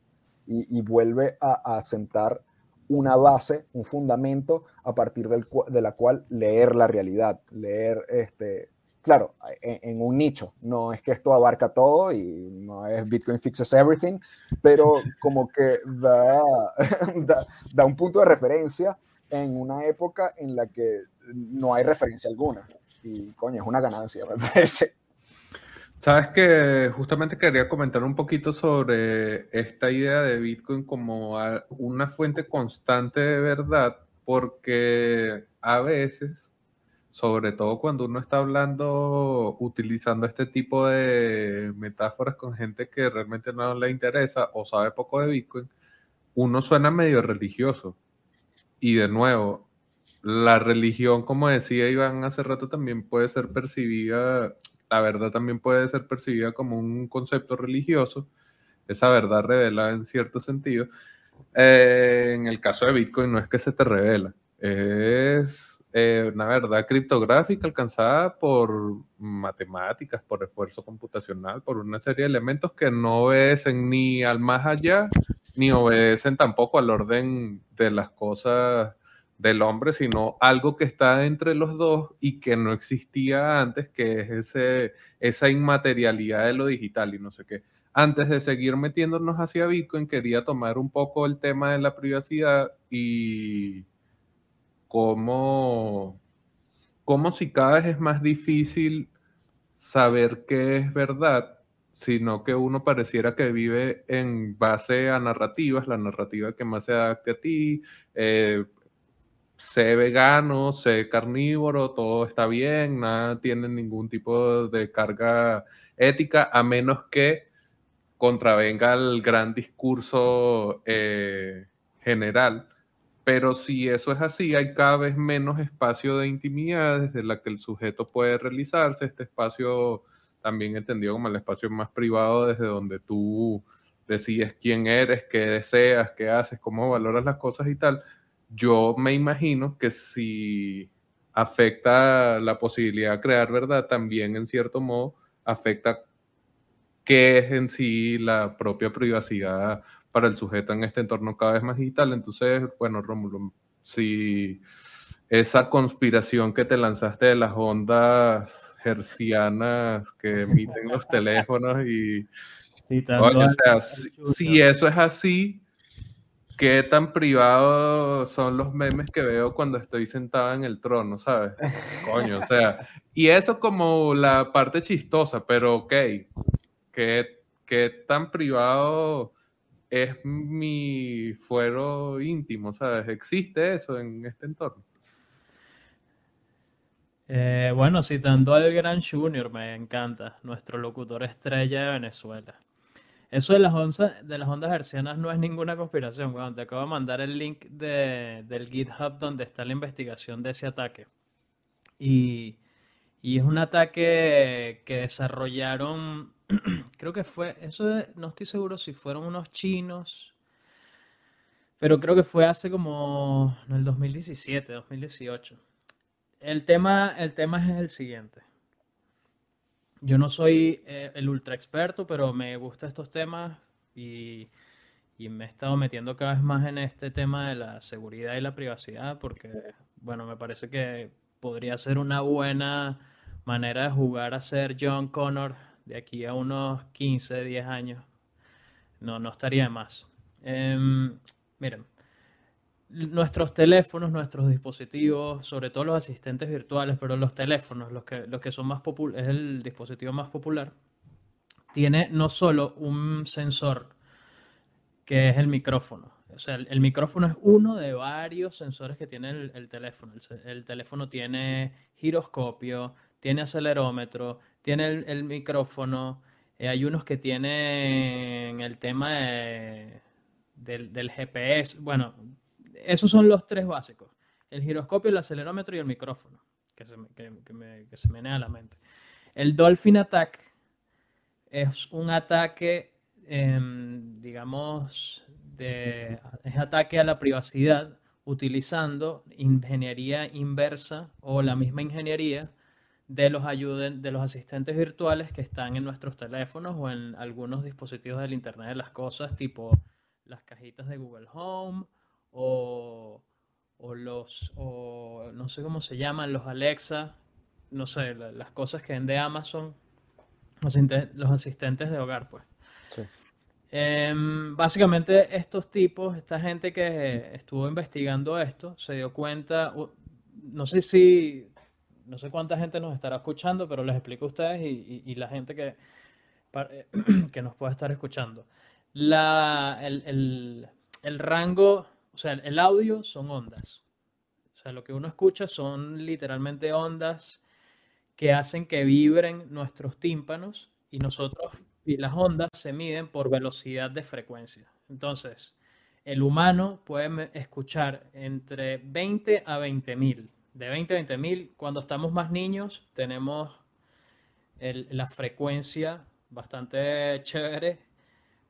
y, vuelve a, a sentar una base, un fundamento a partir de la cual leer la realidad, leer, este, claro, en, un nicho, no es que esto abarca todo y no es Bitcoin fixes everything, pero como que (laughs) da, da, un punto de referencia en una época en la que no hay referencia alguna. Y coño, es una ganancia, me parece. Sabes que justamente quería comentar un poquito sobre esta idea de Bitcoin como una fuente constante de verdad, porque a veces, sobre todo cuando uno está hablando, utilizando este tipo de metáforas con gente que realmente no le interesa o sabe poco de Bitcoin, uno suena medio religioso. Y de nuevo, la religión, como decía Iván hace rato, también puede ser percibida la verdad también puede ser percibida como un concepto religioso, esa verdad revelada en cierto sentido. Eh, en el caso de Bitcoin no es que se te revela, es eh, una verdad criptográfica alcanzada por matemáticas, por esfuerzo computacional, por una serie de elementos que no obedecen ni al más allá, ni obedecen tampoco al orden de las cosas del hombre, sino algo que está entre los dos y que no existía antes, que es ese, esa inmaterialidad de lo digital y no sé qué. Antes de seguir metiéndonos hacia Bitcoin, quería tomar un poco el tema de la privacidad y cómo, cómo si cada vez es más difícil saber qué es verdad, sino que uno pareciera que vive en base a narrativas, la narrativa que más se adapte a ti, eh, sé vegano, sé carnívoro, todo está bien, nada tiene ningún tipo de carga ética, a menos que contravenga el gran discurso eh, general. Pero si eso es así, hay cada vez menos espacio de intimidad desde la que el sujeto puede realizarse, este espacio también entendido como el espacio más privado desde donde tú decides quién eres, qué deseas, qué haces, cómo valoras las cosas y tal yo me imagino que si afecta la posibilidad de crear verdad, también en cierto modo afecta qué es en sí la propia privacidad para el sujeto en este entorno cada vez más digital. Entonces, bueno, Rómulo, si esa conspiración que te lanzaste de las ondas hercianas que emiten los teléfonos y... (laughs) o sea, si eso es así, qué tan privados son los memes que veo cuando estoy sentado en el trono, ¿sabes? Coño, o sea, y eso como la parte chistosa, pero ok, ¿qué, qué tan privado es mi fuero íntimo, ¿sabes? ¿Existe eso en este entorno? Eh, bueno, citando al Gran Junior, me encanta, nuestro locutor estrella de Venezuela. Eso de las ondas, de las ondas hercianas no es ninguna conspiración. Te acabo de mandar el link de, del GitHub donde está la investigación de ese ataque. Y, y es un ataque que desarrollaron, (clears throat) creo que fue, eso no estoy seguro si fueron unos chinos, pero creo que fue hace como en el 2017, 2018. El tema, el tema es el siguiente. Yo no soy eh, el ultra experto, pero me gustan estos temas y, me he estado metiendo cada vez más en este tema de la seguridad y la privacidad porque, bueno, me parece que podría ser una buena manera de jugar a ser John Connor de aquí a unos 15, 10 años. No, no estaría de más. Em, miren, nuestros teléfonos, nuestros dispositivos, sobre todo los asistentes virtuales, pero los teléfonos, los que, los que son más populares, es el dispositivo más popular, tiene no solo un sensor que es el micrófono. O sea, el, micrófono es uno de varios sensores que tiene el, teléfono. El, teléfono tiene giroscopio, tiene acelerómetro, tiene el, micrófono. Eh, hay unos que tienen el tema del, del GPS. Bueno, esos son los tres básicos. El giroscopio, el acelerómetro y el micrófono. que se me, que, se la mente. El Dolphin Attack es un ataque, em, digamos, de, es ataque a la privacidad utilizando ingeniería inversa o la misma ingeniería de los, ayuden, de los asistentes virtuales que están en nuestros teléfonos o en algunos dispositivos del Internet de las Cosas, tipo las cajitas de Google Home o, o los, o no sé cómo se llaman, los Alexa, no sé, la- las cosas que vende Amazon, los asistentes, los asistentes de hogar, pues. Sí. Em, básicamente estos tipos, esta gente que estuvo investigando esto, se dio cuenta, no sé si, no sé cuánta gente nos estará escuchando, pero les explico a ustedes y, y- y la gente que, eh, (clears throat) que nos pueda estar escuchando. La, el, el- el rango, sea, el audio son ondas. O sea, lo que uno escucha son literalmente ondas que hacen que vibren nuestros tímpanos y nosotros y las ondas se miden por velocidad de frecuencia. Entonces, el humano puede escuchar entre 20 a 20 mil. De 20 a 20 mil, cuando estamos más niños, tenemos la frecuencia bastante chévere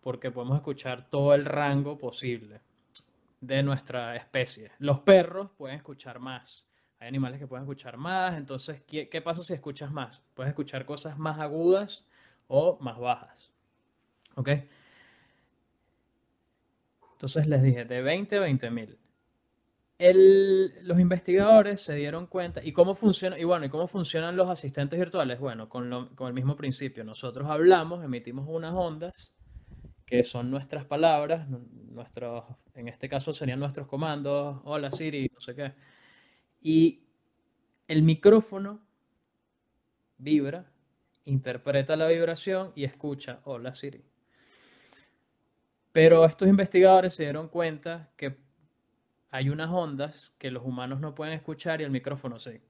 porque podemos escuchar todo el rango posible de nuestra especie. Los perros pueden escuchar más. Hay animales que pueden escuchar más. Entonces, ¿qué, qué pasa si escuchas más? Puedes escuchar cosas más agudas o más bajas. ¿Ok? Entonces les dije, de 20 a 20 mil. El- los investigadores se dieron cuenta, ¿y cómo funciona? Y bueno, ¿y cómo funcionan los asistentes virtuales? Bueno, con, lo- con el mismo principio. Nosotros hablamos, emitimos unas ondas, que son nuestras palabras, nu- nuestros, en este caso serían nuestros comandos, hola Siri, no sé qué. Y el micrófono vibra, interpreta la vibración y escucha, hola Siri. Pero estos investigadores se dieron cuenta que hay unas ondas que los humanos no pueden escuchar y el micrófono sí.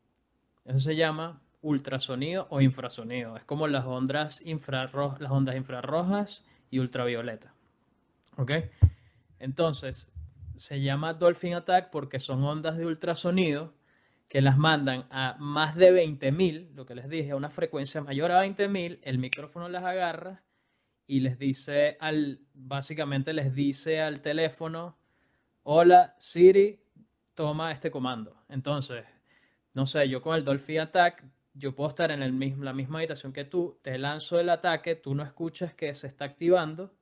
Eso se llama ultrasonido o infrasonido. Es como las ondas, infrarro- las ondas infrarrojas y ultravioleta. ¿Ok? Entonces, se llama Dolphin Attack porque son ondas de ultrasonido que las mandan a más de 20.000, lo que les dije, a una frecuencia mayor a 20.000, el micrófono las agarra y les dice al, básicamente les dice al teléfono, hola Siri, toma este comando. Entonces, no sé, yo con el Dolphin Attack, yo puedo estar en el mismo, la misma habitación que tú, te lanzo el ataque, tú no escuchas que se está activando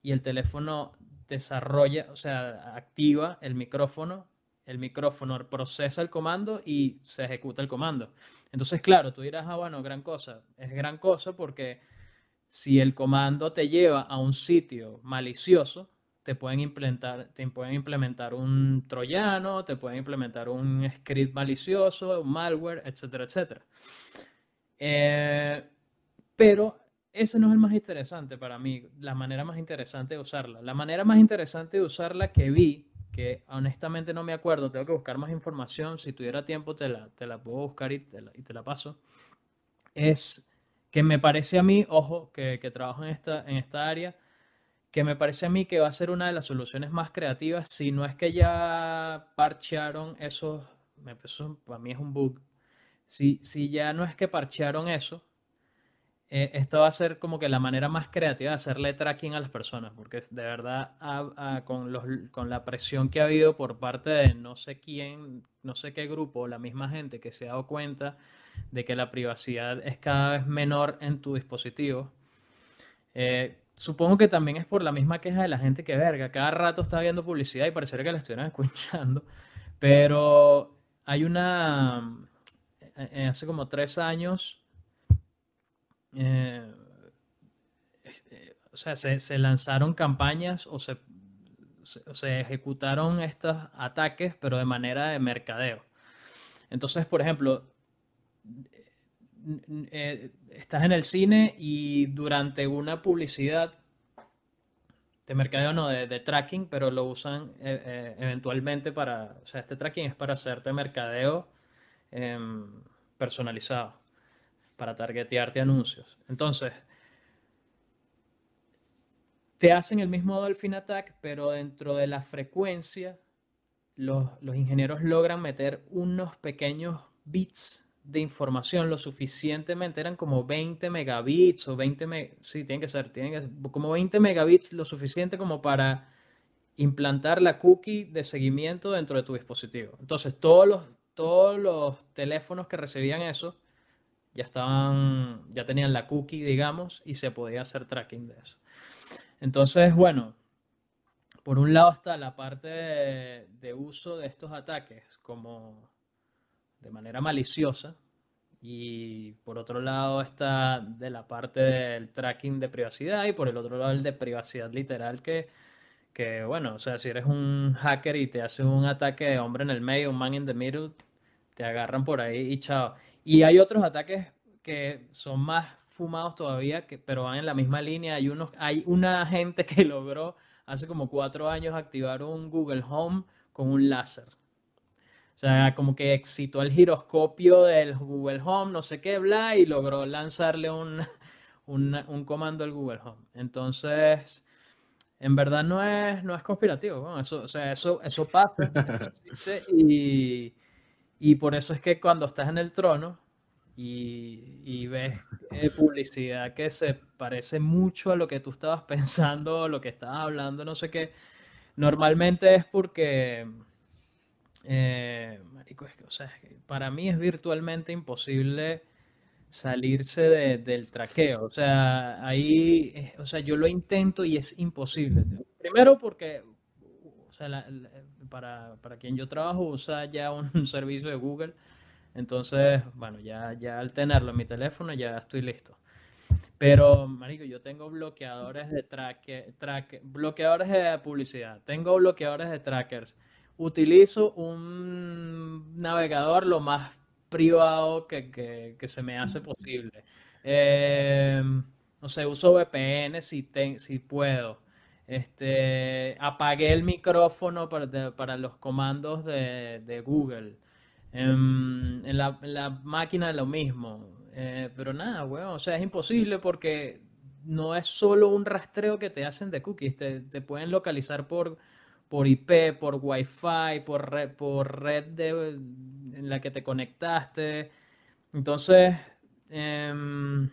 y el teléfono desarrolla, o sea, activa el micrófono, el micrófono procesa el comando y se ejecuta el comando. Entonces, claro, tú dirás, ah, bueno, gran cosa. Es gran cosa porque si el comando te lleva a un sitio malicioso, te pueden implementar, te pueden implementar un troyano, te pueden implementar un script malicioso, un malware, etcétera, etcétera. Eh, pero ese no es el más interesante para mí, la manera más interesante de usarla. La manera más interesante de usarla que vi, que honestamente no me acuerdo, tengo que buscar más información, si tuviera tiempo te la, te la puedo buscar y te la, y te la paso, es que me parece a mí, ojo, que, que trabajo en esta, en esta área, que me parece a mí que va a ser una de las soluciones más creativas, si no es que ya parchearon esos, me- eso para mí es un bug, si, si ya no es que parchearon eso, eh, esto va a ser como que la manera más creativa de hacerle tracking a las personas, porque de verdad a- a- con, los, con la presión que ha habido por parte de no sé quién, no sé qué grupo, la misma gente que se ha dado cuenta de que la privacidad es cada vez menor en tu dispositivo. Eh, supongo que también es por la misma queja de la gente que verga, cada rato está viendo publicidad y pareciera que la estuvieran (laughs) escuchando, pero hay una, eh, eh, hace como tres años, eh, este, o sea, se, lanzaron campañas o se, se- se ejecutaron estos ataques, pero de manera de mercadeo. Entonces, por ejemplo, eh, estás en el cine y durante una publicidad de mercadeo, no, de, tracking, pero lo usan eh, eh, eventualmente para, o sea, este tracking es para hacerte mercadeo em, personalizado, para targetearte anuncios. Entonces, te hacen el mismo Dolphin Attack, pero dentro de la frecuencia, los ingenieros logran meter unos pequeños bits de información lo suficientemente, eran como 20 megabits o 20, me, sí, tienen que ser, tienen que como 20 megabits lo suficiente como para implantar la cookie de seguimiento dentro de tu dispositivo. Entonces, todos los, todos los teléfonos que recibían eso ya estaban, ya tenían la cookie, digamos, y se podía hacer tracking de eso. Entonces, bueno, por un lado está la parte de, uso de estos ataques como de manera maliciosa y por otro lado está de la parte del tracking de privacidad y por el otro lado el de privacidad literal que, que bueno, o sea, si eres un hacker y te hace un ataque de hombre en el medio, un man in the middle, te agarran por ahí y chao. Y hay otros ataques que son más fumados todavía, que, pero van en la misma línea. Hay, unos, hay una gente (laughs) que logró hace como cuatro años activar un Google Home con un láser. O sea, como que excitó el giroscopio del Google Home, no sé qué, bla, y logró lanzarle un, (laughs) un, comando al Google Home. Entonces, en verdad no es, no es conspirativo. eso, o sea, eso, eso pasa. (laughs) y, y por eso es que cuando estás en el trono y, ves eh, publicidad que se parece mucho a lo que tú estabas (laughs) pensando, lo que estabas hablando, no sé qué, normalmente es porque, eh, marico, o sea, para mí es virtualmente imposible salirse del traqueo. O sea, ahí, eh, o sea, yo lo intento y es imposible. Primero porque o sea, para, para, quien yo trabajo usa ya (laughs) un, servicio de Google. Entonces, bueno, ya, ya al tenerlo en mi teléfono ya estoy listo. Pero, marico, yo tengo bloqueadores de track, track, bloqueadores de publicidad, tengo bloqueadores de trackers. Utilizo un navegador lo más privado que, que, se me hace posible. Eh, no sé, uso VPN si, ten, si puedo. Este, apagué el micrófono para, los comandos de, Google. En, la, máquina lo mismo. Eh, pero nada, weón, o sea, es imposible porque no es solo un rastreo que te hacen de cookies, te, pueden localizar por, por IP, por Wi-Fi, por red, por red de, en la que te conectaste. Entonces, em,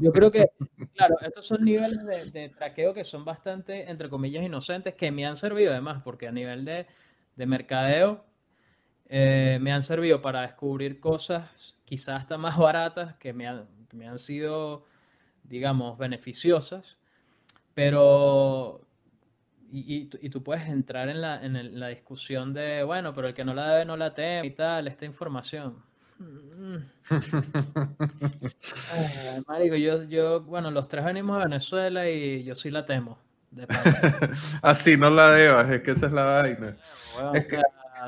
yo creo que, claro, estos son niveles de, traqueo que son bastante, entre comillas, inocentes, que me han servido además, porque a nivel de, mercadeo eh, me han servido para descubrir cosas quizás hasta más baratas que me han, me han sido, digamos, beneficiosas, pero... Y, y, tú puedes entrar en la, en la discusión de, bueno, pero el que no la debe no la teme y tal, esta información (laughs) marico, yo, yo, bueno, los tres venimos de Venezuela y yo sí la temo. De (laughs) Así no la debas, es que esa es la vaina.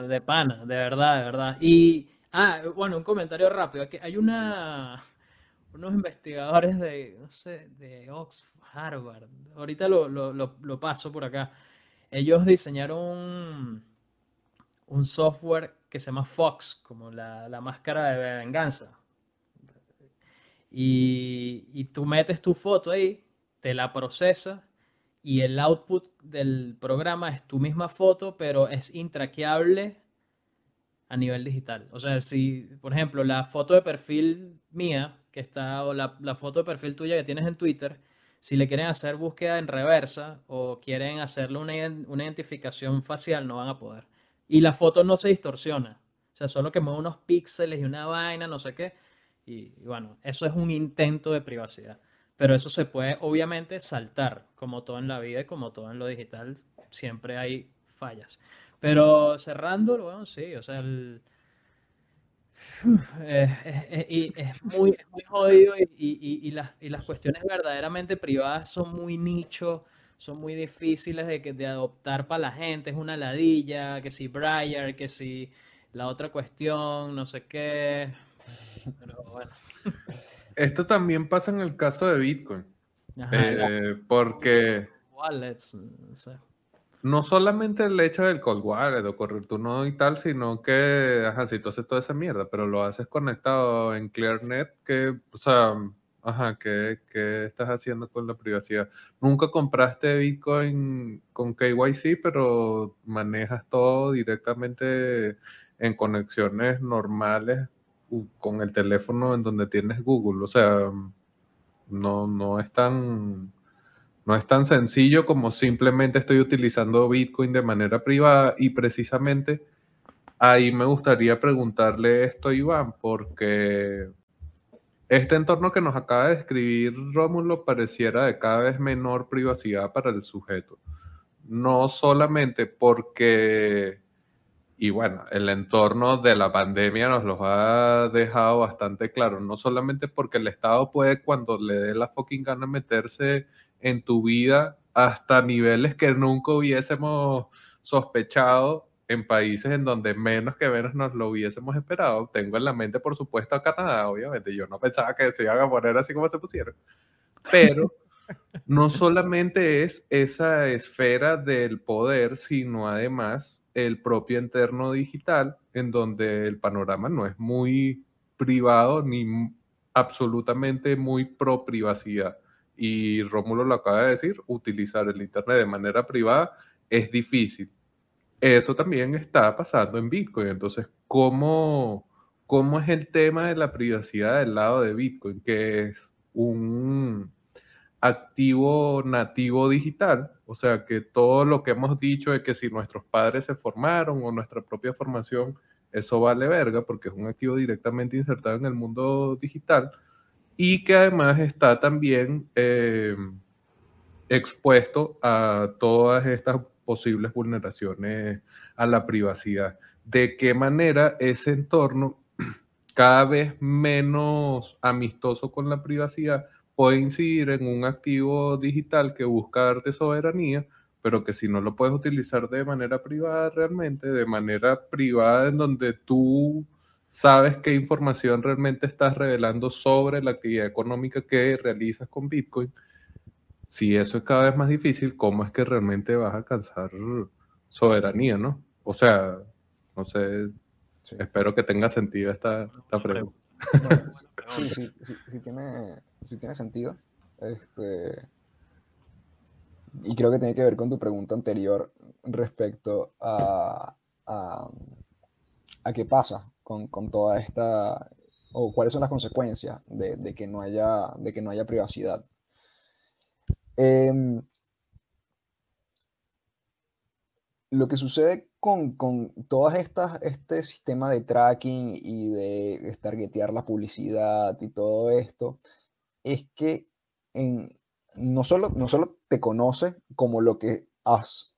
De pana, de verdad, de verdad. Y, ah, bueno, un comentario rápido. Hay una, unos investigadores de, no sé, de Oxford, Harvard. Ahorita lo, lo, lo paso por acá. Ellos diseñaron un, un software que se llama Fox, como la, máscara de venganza. Y, tú metes tu foto ahí, te la procesa y el output del programa es tu misma foto, pero es intraqueable a nivel digital. O sea, si, por ejemplo, la foto de perfil mía, que está, o la, foto de perfil tuya que tienes en Twitter, si le quieren hacer búsqueda en reversa o quieren hacerle una, una identificación facial, no van a poder. Y la foto no se distorsiona. O sea, solo que mueve unos píxeles y una vaina, no sé qué. Y, bueno, eso es un intento de privacidad. Pero eso se puede obviamente saltar, como todo en la vida y como todo en lo digital, siempre hay fallas. Pero cerrando, bueno, sí, o sea, el, (laughs) es, muy, muy jodido y, y, las, y las cuestiones verdaderamente privadas son muy nicho son muy difíciles de, de adoptar para la gente. Es una ladilla, que si Briar, que si la otra cuestión, no sé qué. Pero bueno. (laughs) Esto también pasa en el caso de Bitcoin. Eh, porque. Wallets, no solamente el hecho del cold wallet o correr tu nodo y tal, sino que, ajá, si tú haces toda esa mierda, pero lo haces conectado en ClearNet, que, o sea, Ajá, ¿qué, estás haciendo con la privacidad? Nunca compraste Bitcoin con KYC, pero manejas todo directamente en conexiones normales con el teléfono en donde tienes Google. O sea, no, no es tan no es tan sencillo como simplemente estoy utilizando Bitcoin de manera privada y precisamente ahí me gustaría preguntarle esto Iván porque este entorno que nos acaba de describir Rómulo pareciera de cada vez menor privacidad para el sujeto. No solamente porque, y bueno, el entorno de la pandemia nos lo ha dejado bastante claro, no solamente porque el Estado puede cuando le dé la fucking gana meterse en tu vida hasta niveles que nunca hubiésemos sospechado en países en donde menos que menos nos lo hubiésemos esperado. Tengo en la mente, por supuesto, a Canadá, obviamente. Yo no pensaba que se iban a poner así como se pusieron. Pero (laughs) no solamente es esa esfera del poder, sino además el propio interno digital, en donde el panorama no es muy privado ni absolutamente muy pro privacidad. Y Rómulo lo acaba de decir, utilizar el Internet de manera privada es difícil eso también está pasando en Bitcoin. Entonces, ¿cómo, ¿cómo es el tema de la privacidad del lado de Bitcoin, que es un activo nativo digital? O sea, que todo lo que hemos dicho es que si nuestros padres se formaron o nuestra propia formación, eso vale verga porque es un activo directamente insertado en el mundo digital y que además está también eh, expuesto a todas estas posibles vulneraciones a la privacidad. ¿De qué manera ese entorno cada vez menos amistoso con la privacidad puede incidir en un activo digital que busca darte soberanía, pero que si no lo puedes utilizar de manera privada realmente, de manera privada en donde tú sabes qué información realmente estás revelando sobre la actividad económica que realizas con Bitcoin, si eso es cada vez más difícil, ¿cómo es que realmente vas a alcanzar soberanía, no? O sea, no sé, espero que tenga sentido esta, pregunta. sí, sí, sí, tiene, sí tiene sentido. Este, y creo que tiene que ver con tu pregunta anterior respecto a, a, qué pasa con, con, toda esta, o cuáles son las consecuencias de, de, que, no haya, de que no haya privacidad. Em, lo que sucede con, con estas, este sistema de tracking y de targetear la publicidad y todo esto, es que no, solo, no solo te conoce como lo que has,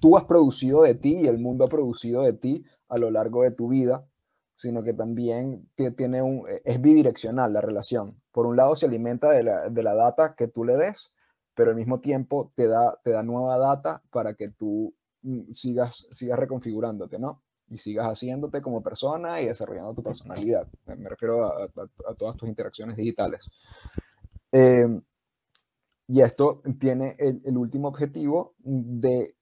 tú has producido de ti y el mundo ha producido de ti a lo largo de tu vida, sino que también tiene un, es bidireccional la relación. Por un lado se alimenta de la, de la data que tú le des, pero al mismo tiempo te da, te da nueva data para que tú mm, sigas, sigas reconfigurándote, ¿no? Y sigas haciéndote como persona y desarrollando tu personalidad. Me, refiero a, todas tus interacciones digitales. Em, y esto tiene el último objetivo de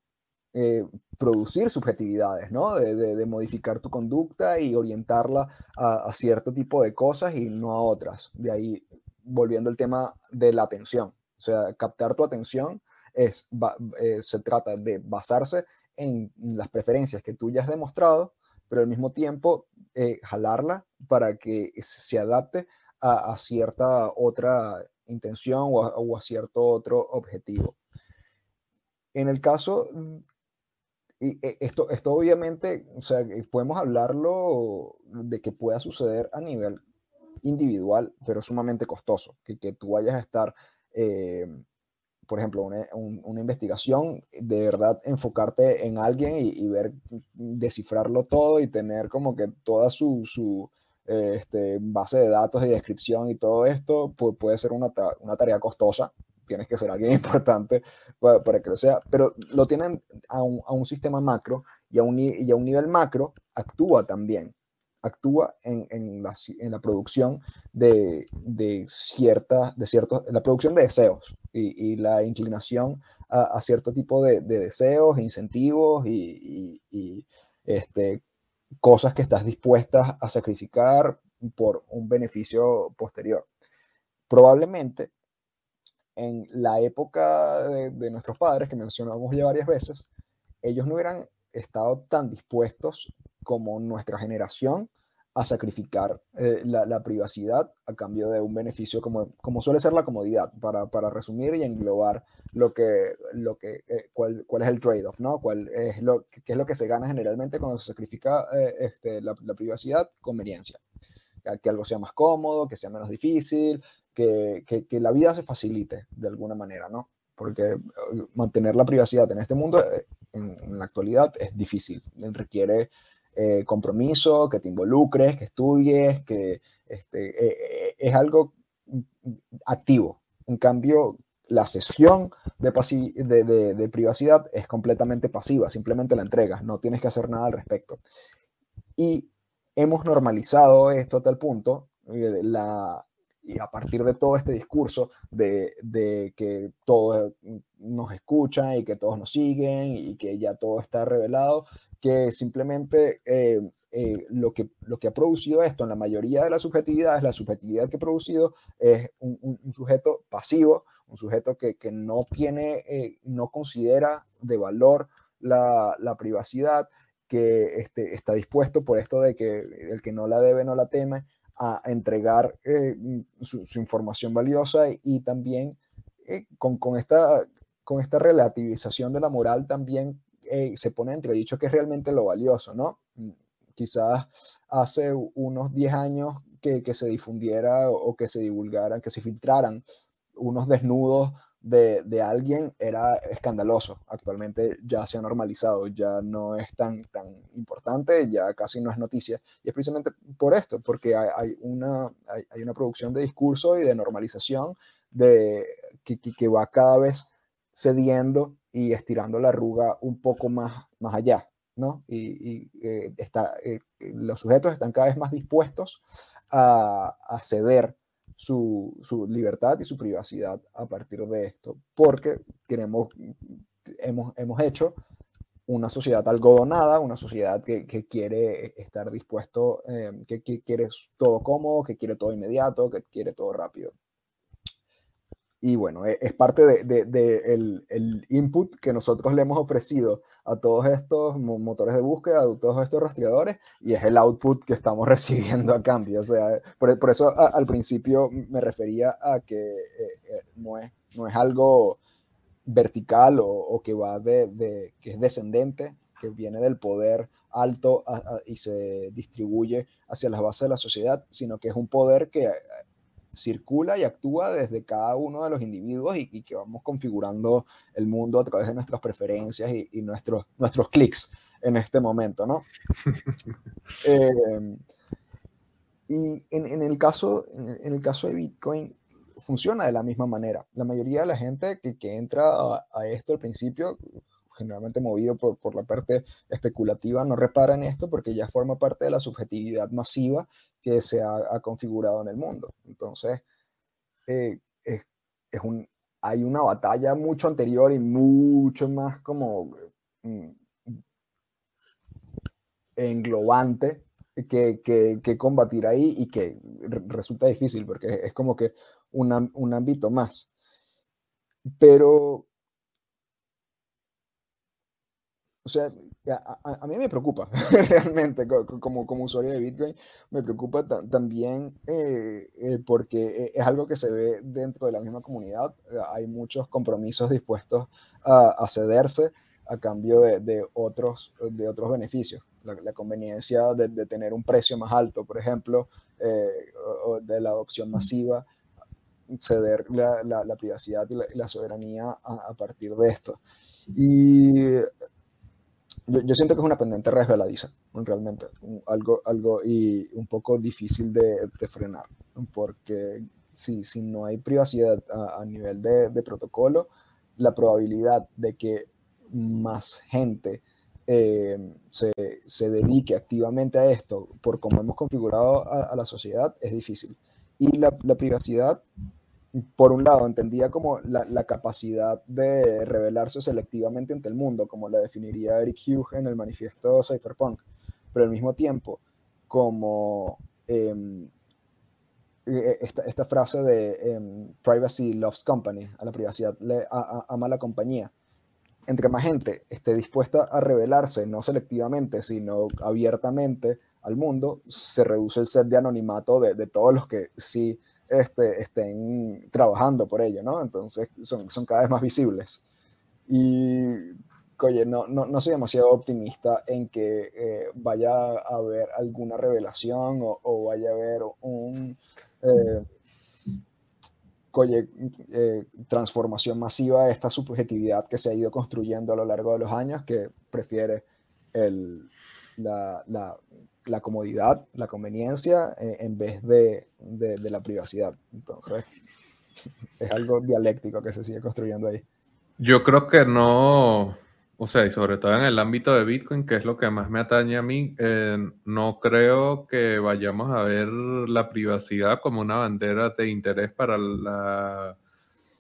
eh, producir subjetividades, ¿no? De, modificar tu conducta y orientarla a, cierto tipo de cosas y no a otras. De ahí, volviendo al tema de la atención. O sea, captar tu atención es, eh, se trata de basarse en las preferencias que tú ya has demostrado, pero al mismo tiempo eh, jalarla para que se adapte a, cierta otra intención o o a cierto otro objetivo. En el caso y eh, esto, esto obviamente, o sea, podemos hablarlo de que pueda suceder a nivel individual, pero sumamente costoso, que, que tú vayas a estar, eh, por ejemplo, una, una, investigación, de verdad enfocarte en alguien y, ver, descifrarlo todo y tener como que toda su, su este, base de datos y descripción y todo esto, pues puede ser una, una tarea costosa, tienes que ser alguien (laughs) importante para, que lo sea, pero lo tienen a un, a un sistema macro y a un, y a un nivel macro actúa también, actúa en, en, la, en la, producción de, de cierta, de ciertos, la producción de deseos y, y la inclinación a, a, cierto tipo de, de deseos, incentivos y, y, este, cosas que estás dispuestas a sacrificar por un beneficio posterior. Probablemente en la época de, nuestros padres, que mencionamos ya varias veces, ellos no hubieran estado tan dispuestos como nuestra generación a sacrificar eh, la, privacidad a cambio de un beneficio como, como suele ser la comodidad, para, para resumir y englobar lo que, lo que, eh, cuál, cuál, es el trade-off, ¿no? ¿Cuál es lo, qué es lo que se gana generalmente cuando se sacrifica eh, este, la, la, privacidad? Conveniencia. Que algo sea más cómodo, que sea menos difícil, que, que, que la vida se facilite de alguna manera, ¿no? Porque mantener la privacidad en este mundo, en, en la actualidad, es difícil, requiere eh, compromiso, que te involucres, que estudies, que este, eh, eh, es algo activo. En cambio, la sesión de, de, de, privacidad es completamente pasiva, simplemente la entregas, no tienes que hacer nada al respecto. Y hemos normalizado esto a tal punto, la, y a partir de todo este discurso de, de, que todos nos escuchan y que todos nos siguen y que ya todo está revelado, que simplemente eh, eh, lo, que, lo que ha producido esto en la mayoría de las subjetividades, la subjetividad que ha producido es un, sujeto pasivo, un sujeto que, que no tiene, eh, no considera de valor la, la privacidad, que este, está dispuesto por esto de que el que no la debe no la teme, a entregar su, su, información valiosa y, también con, con, esta, con esta relativización de la moral también eh, se pone entredicho que es realmente lo valioso, ¿no? Mm, quizás hace unos 10 años que, que, se difundiera o que se divulgaran, que se filtraran unos desnudos de, de, alguien era escandaloso. Actualmente ya se ha normalizado, ya no es tan, tan importante, ya casi no es noticia. Y es precisamente por esto, porque hay, una, hay, hay, una producción de discurso y de normalización de, que, que, que va cada vez cediendo y estirando la arruga un poco más, más allá, ¿no? Y, eh, está, eh, los sujetos están cada vez más dispuestos a, a ceder su, libertad y su privacidad a partir de esto, porque queremos, hemos, hemos hecho una sociedad algodonada, una sociedad que, que quiere estar dispuesto, eh, que, que, quiere todo cómodo, que quiere todo inmediato, que quiere todo rápido. Y bueno, e, es parte del de, el input que nosotros le hemos ofrecido a todos estos motores de búsqueda, a todos estos rastreadores, y es el output que estamos (laughs) recibiendo a cambio. O sea, por, eso al principio me refería a que eh, eh, no, es, no es algo vertical o, que va de, que es descendente, que viene del poder alto y se distribuye hacia las bases de la sociedad, sino que es un poder que circula y actúa desde cada uno de los individuos y, y, que vamos configurando el mundo a través de nuestras preferencias y, y nuestros, nuestros clics en este momento, ¿no? (laughs) eh, y en, en, el caso, en el caso de Bitcoin funciona de la misma manera. La mayoría de la gente que, que entra a, a esto al principio generalmente movido por, por, la parte especulativa, no repara en esto porque ya forma parte de la subjetividad masiva que se ha, ha configurado en el mundo. Entonces, eh, es, es, un, hay una batalla mucho anterior y mucho más como mm, englobante que, que, que, combatir ahí y que resulta difícil porque es como que una, un ámbito más. Pero o sea, a, a, mí me preocupa (laughs) realmente como, como usuario de Bitcoin, me preocupa también eh, eh, porque es algo que se ve dentro de la misma comunidad. Hay muchos compromisos dispuestos a, a cederse a cambio de, de, otros, de otros beneficios. La, la conveniencia de, de, tener un precio más alto, por ejemplo, eh, o de la adopción masiva, ceder la, la, la privacidad y la, soberanía a, a partir de esto. Y yo, yo, siento que es una pendiente resbaladiza, realmente, algo, algo y un poco difícil de, de frenar, porque si, si, no hay privacidad a, a nivel de, de, protocolo, la probabilidad de que más gente eh, se, se, dedique activamente a esto por cómo hemos configurado a, a la sociedad es difícil. Y la, la privacidad por un lado, entendía como la, la, capacidad de revelarse selectivamente ante el mundo, como la definiría Eric Hughes en el manifiesto Cypherpunk, pero al mismo tiempo, como eh, esta, esta, frase de eh, privacy loves company, a la privacidad le ama la compañía. Entre más gente esté dispuesta a revelarse, no selectivamente, sino abiertamente al mundo, se reduce el set de anonimato de, de todos los que sí este, estén trabajando por ello, ¿no? Entonces son, son cada vez más visibles. Y, oye, no, no, no soy demasiado optimista en que eh, vaya a haber alguna revelación o, o vaya a haber un... Eh, oye, eh, transformación masiva de esta subjetividad que se ha ido construyendo a lo largo de los años, que prefiere el, la, la, la comodidad, la conveniencia, eh, en vez de, de, de, la privacidad. Entonces, (laughs) es algo dialéctico que se sigue construyendo ahí. Yo creo que no, o sea, y sobre todo en el ámbito de Bitcoin, que es lo que más me atañe a mí, eh, no creo que vayamos a ver la privacidad como una bandera de interés para la,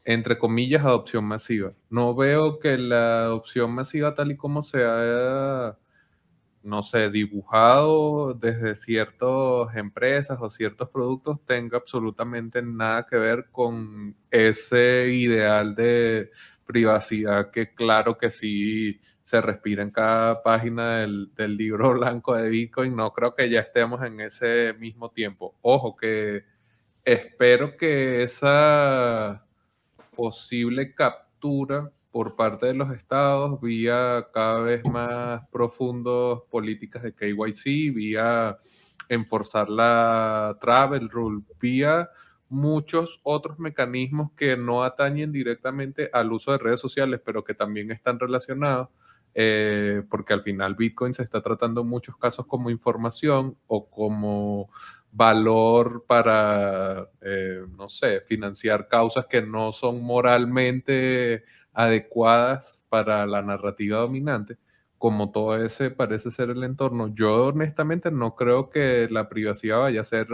entre comillas, adopción masiva. No veo que la adopción masiva tal y como se ha no sé, dibujado desde ciertas empresas o ciertos productos tenga absolutamente nada que ver con ese ideal de privacidad que claro que sí se respira en cada página del, libro (laughs) blanco de Bitcoin. No creo que ya estemos en ese mismo tiempo. Ojo que espero que esa posible captura por parte de los estados vía cada vez más profundos políticas de KYC, vía enforzar la travel rule, vía muchos otros mecanismos que no atañen directamente al uso de redes sociales, pero que también están relacionados, eh, porque al final Bitcoin se está tratando en muchos casos como información o como valor para, eh, no sé, financiar causas que no son moralmente adecuadas para la narrativa dominante, como todo ese parece ser el entorno. Yo honestamente no creo que la privacidad vaya a ser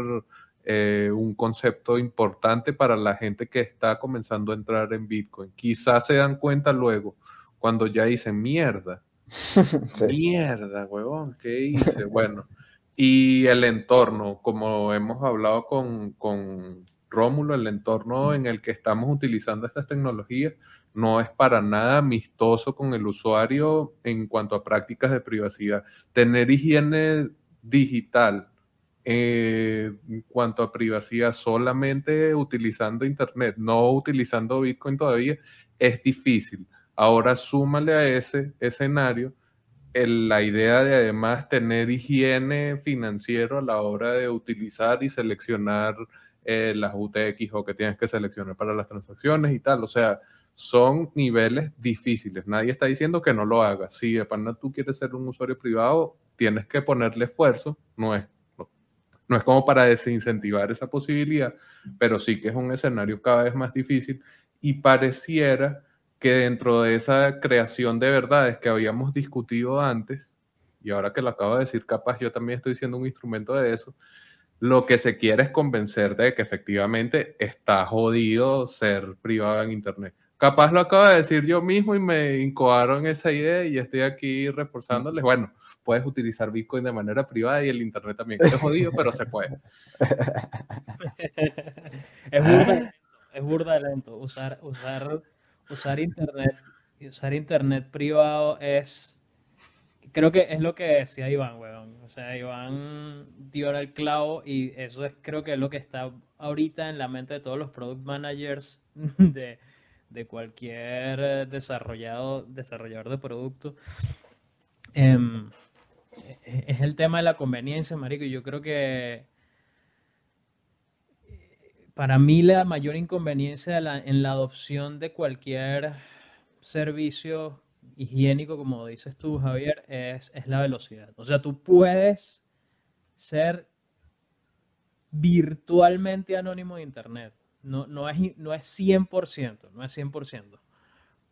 eh, un concepto importante para la gente que está comenzando a entrar en Bitcoin. Quizás se dan cuenta luego, cuando ya dicen mierda. (laughs) sí. Mierda, huevón, ¿qué hice? bueno, y el entorno, como hemos hablado con, con Rómulo, el entorno en el que estamos utilizando estas tecnologías no es para nada amistoso con el usuario en cuanto a prácticas de privacidad. Tener higiene digital eh, en cuanto a privacidad solamente utilizando Internet, no utilizando Bitcoin todavía, es difícil. Ahora súmale a ese escenario la idea de además tener higiene financiero a la hora de utilizar y seleccionar eh, las UTX o que tienes que seleccionar para las transacciones y tal. O sea, son niveles difíciles. Nadie está diciendo que no lo hagas. Si de pana tú quieres ser un usuario privado, tienes que ponerle esfuerzo. No es, no, no es como para desincentivar esa posibilidad, pero sí que es un escenario cada vez más difícil y pareciera que dentro de esa creación de verdades que habíamos discutido antes, y ahora que lo acabo de decir, capaz yo también estoy siendo un instrumento de eso, lo que se quiere es convencer de que efectivamente está jodido ser privado en Internet. Capaz lo acabo de decir yo mismo y me incoaron esa idea y estoy aquí reforzándoles. Bueno, puedes utilizar Bitcoin de manera privada y el Internet también. Es jodido, pero se puede. (laughs) es burda, es burda de lento. Usar, usar, usar Internet, usar Internet privado es creo que es lo que decía Iván, weón. O sea, Iván dio el clavo y eso es creo que es lo que está ahorita en la mente de todos los product managers (laughs) de, de cualquier desarrollado, desarrollador de producto. Eh, es el tema de la conveniencia, marico. Yo creo que para mí la mayor inconveniencia en la adopción de cualquier servicio higiénico, como dices tú, Javier, es, es la velocidad. O sea, tú puedes ser virtualmente anónimo de Internet no, no, es, no es 100%, no es 100%.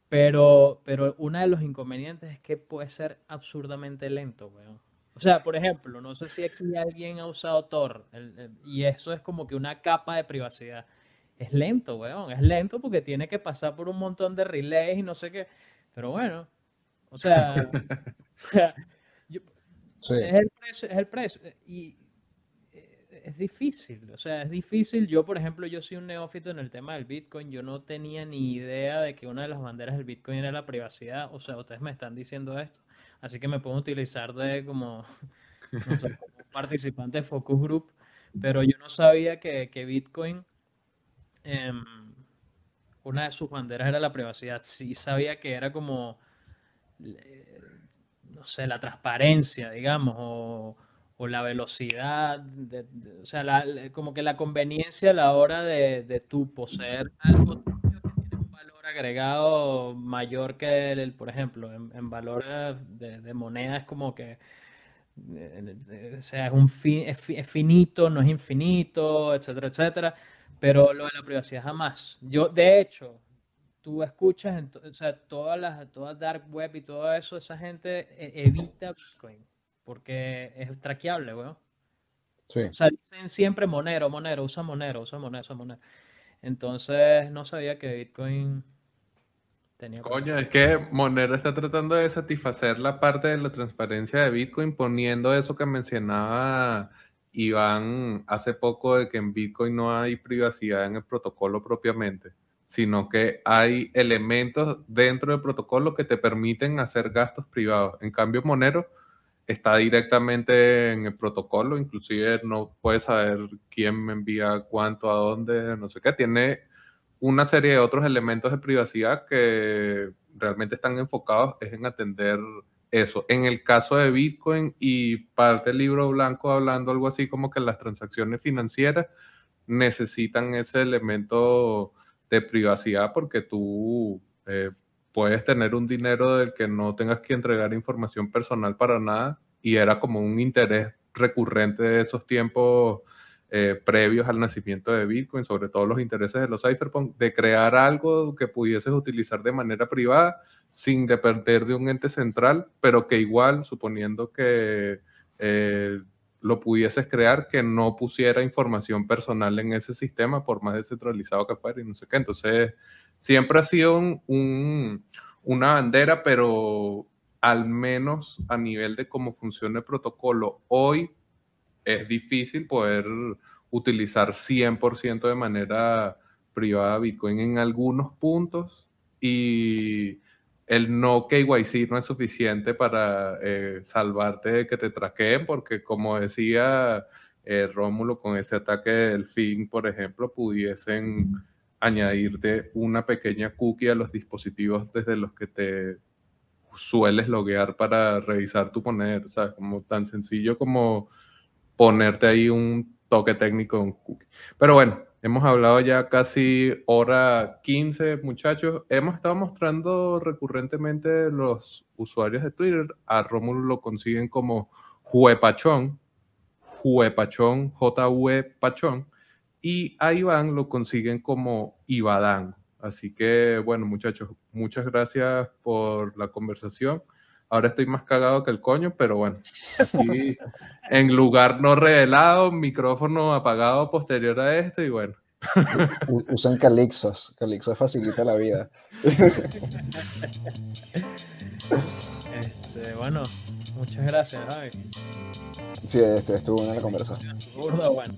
Pero, pero uno de los inconvenientes es que puede ser absurdamente lento, weón. O sea, por ejemplo, no sé si aquí alguien ha usado Tor el, el, y eso es como que una capa de privacidad. Es lento, weón. Es lento porque tiene que pasar por un montón de relays y no sé qué. Pero bueno, o sea, (laughs) yo, sí. es el precio. Es el precio. Y, es difícil, o sea, es difícil. Yo, por ejemplo, yo soy un neófito en el tema del Bitcoin. Yo no tenía ni idea de que una de las banderas del Bitcoin era la privacidad. O sea, ustedes me están diciendo esto. Así que me puedo utilizar de como participante de Focus Group, pero yo no sabía que, que Bitcoin, em, una de sus banderas era la privacidad. Sí sabía que era como, eh, no sé, la transparencia, digamos, o, o la velocidad, de, o sea, la, como que la conveniencia a la hora de, de tú poseer algo que tiene un valor agregado mayor que el, por ejemplo, en, en valor de, de moneda es como que o sea, es, un fin, es, finito, no es infinito, etcétera, etcétera. Pero lo de la privacidad jamás. Yo, de hecho, tú escuchas, o sea, todas las, todas dark web y todo eso, esa gente evita Bitcoin porque es traqueable, weón. Sí. O sea, dicen siempre Monero, Monero, usa Monero, usa Monero, usa Monero. Entonces, no sabía que Bitcoin Coño, es que Monero está tratando de satisfacer la parte de la transparencia de Bitcoin poniendo eso que mencionaba Iván hace poco de que en Bitcoin no hay privacidad en el protocolo propiamente, sino que hay elementos dentro del protocolo que te permiten hacer gastos privados. En cambio, Monero está directamente en el protocolo, inclusive no puedes saber quién me envía cuánto, a dónde, no sé qué. Tiene una serie de otros elementos de privacidad que realmente están enfocados es en atender eso. En el caso de Bitcoin y parte del libro blanco hablando algo así como que las transacciones financieras necesitan ese elemento de privacidad porque tú eh, puedes tener un dinero del que no tengas que entregar información personal para nada y era como un interés recurrente de esos tiempos eh, previos al nacimiento de Bitcoin, sobre todo los intereses de los cypherpunk, de crear algo que pudieses utilizar de manera privada sin depender de un ente central, pero que igual, suponiendo que eh, lo pudieses crear, que no pusiera información personal en ese sistema, por más descentralizado que fuera y no sé qué. Entonces, siempre ha sido un, una bandera, pero al menos a nivel de cómo funciona el protocolo hoy, es difícil poder utilizar 100% de manera privada Bitcoin en algunos puntos y el no KYC no es suficiente para eh, salvarte de que te traqueen, porque como decía eh, Rómulo, con ese ataque del fin, por ejemplo, pudiesen añadirte una pequeña cookie a los dispositivos desde los que te sueles loguear para revisar tu poner, o sea, como tan sencillo como ponerte ahí un toque técnico un cookie. Pero bueno, hemos hablado ya casi hora 15, muchachos. Hemos estado mostrando recurrentemente los usuarios de Twitter. A Rómulo lo consiguen como Juepachón, Juepachón, J-U-E Pachón. Y a Iván lo consiguen como Ibadán. Así que, bueno, muchachos, muchas gracias por la conversación. Ahora estoy más cagado que el coño, pero bueno, aquí (laughs) en lugar no revelado, micrófono apagado posterior a esto y bueno. Usan Calixos, Calixos facilita la vida. Este, bueno, muchas gracias, Javi. Sí, este, estuvo buena la conversación. bueno.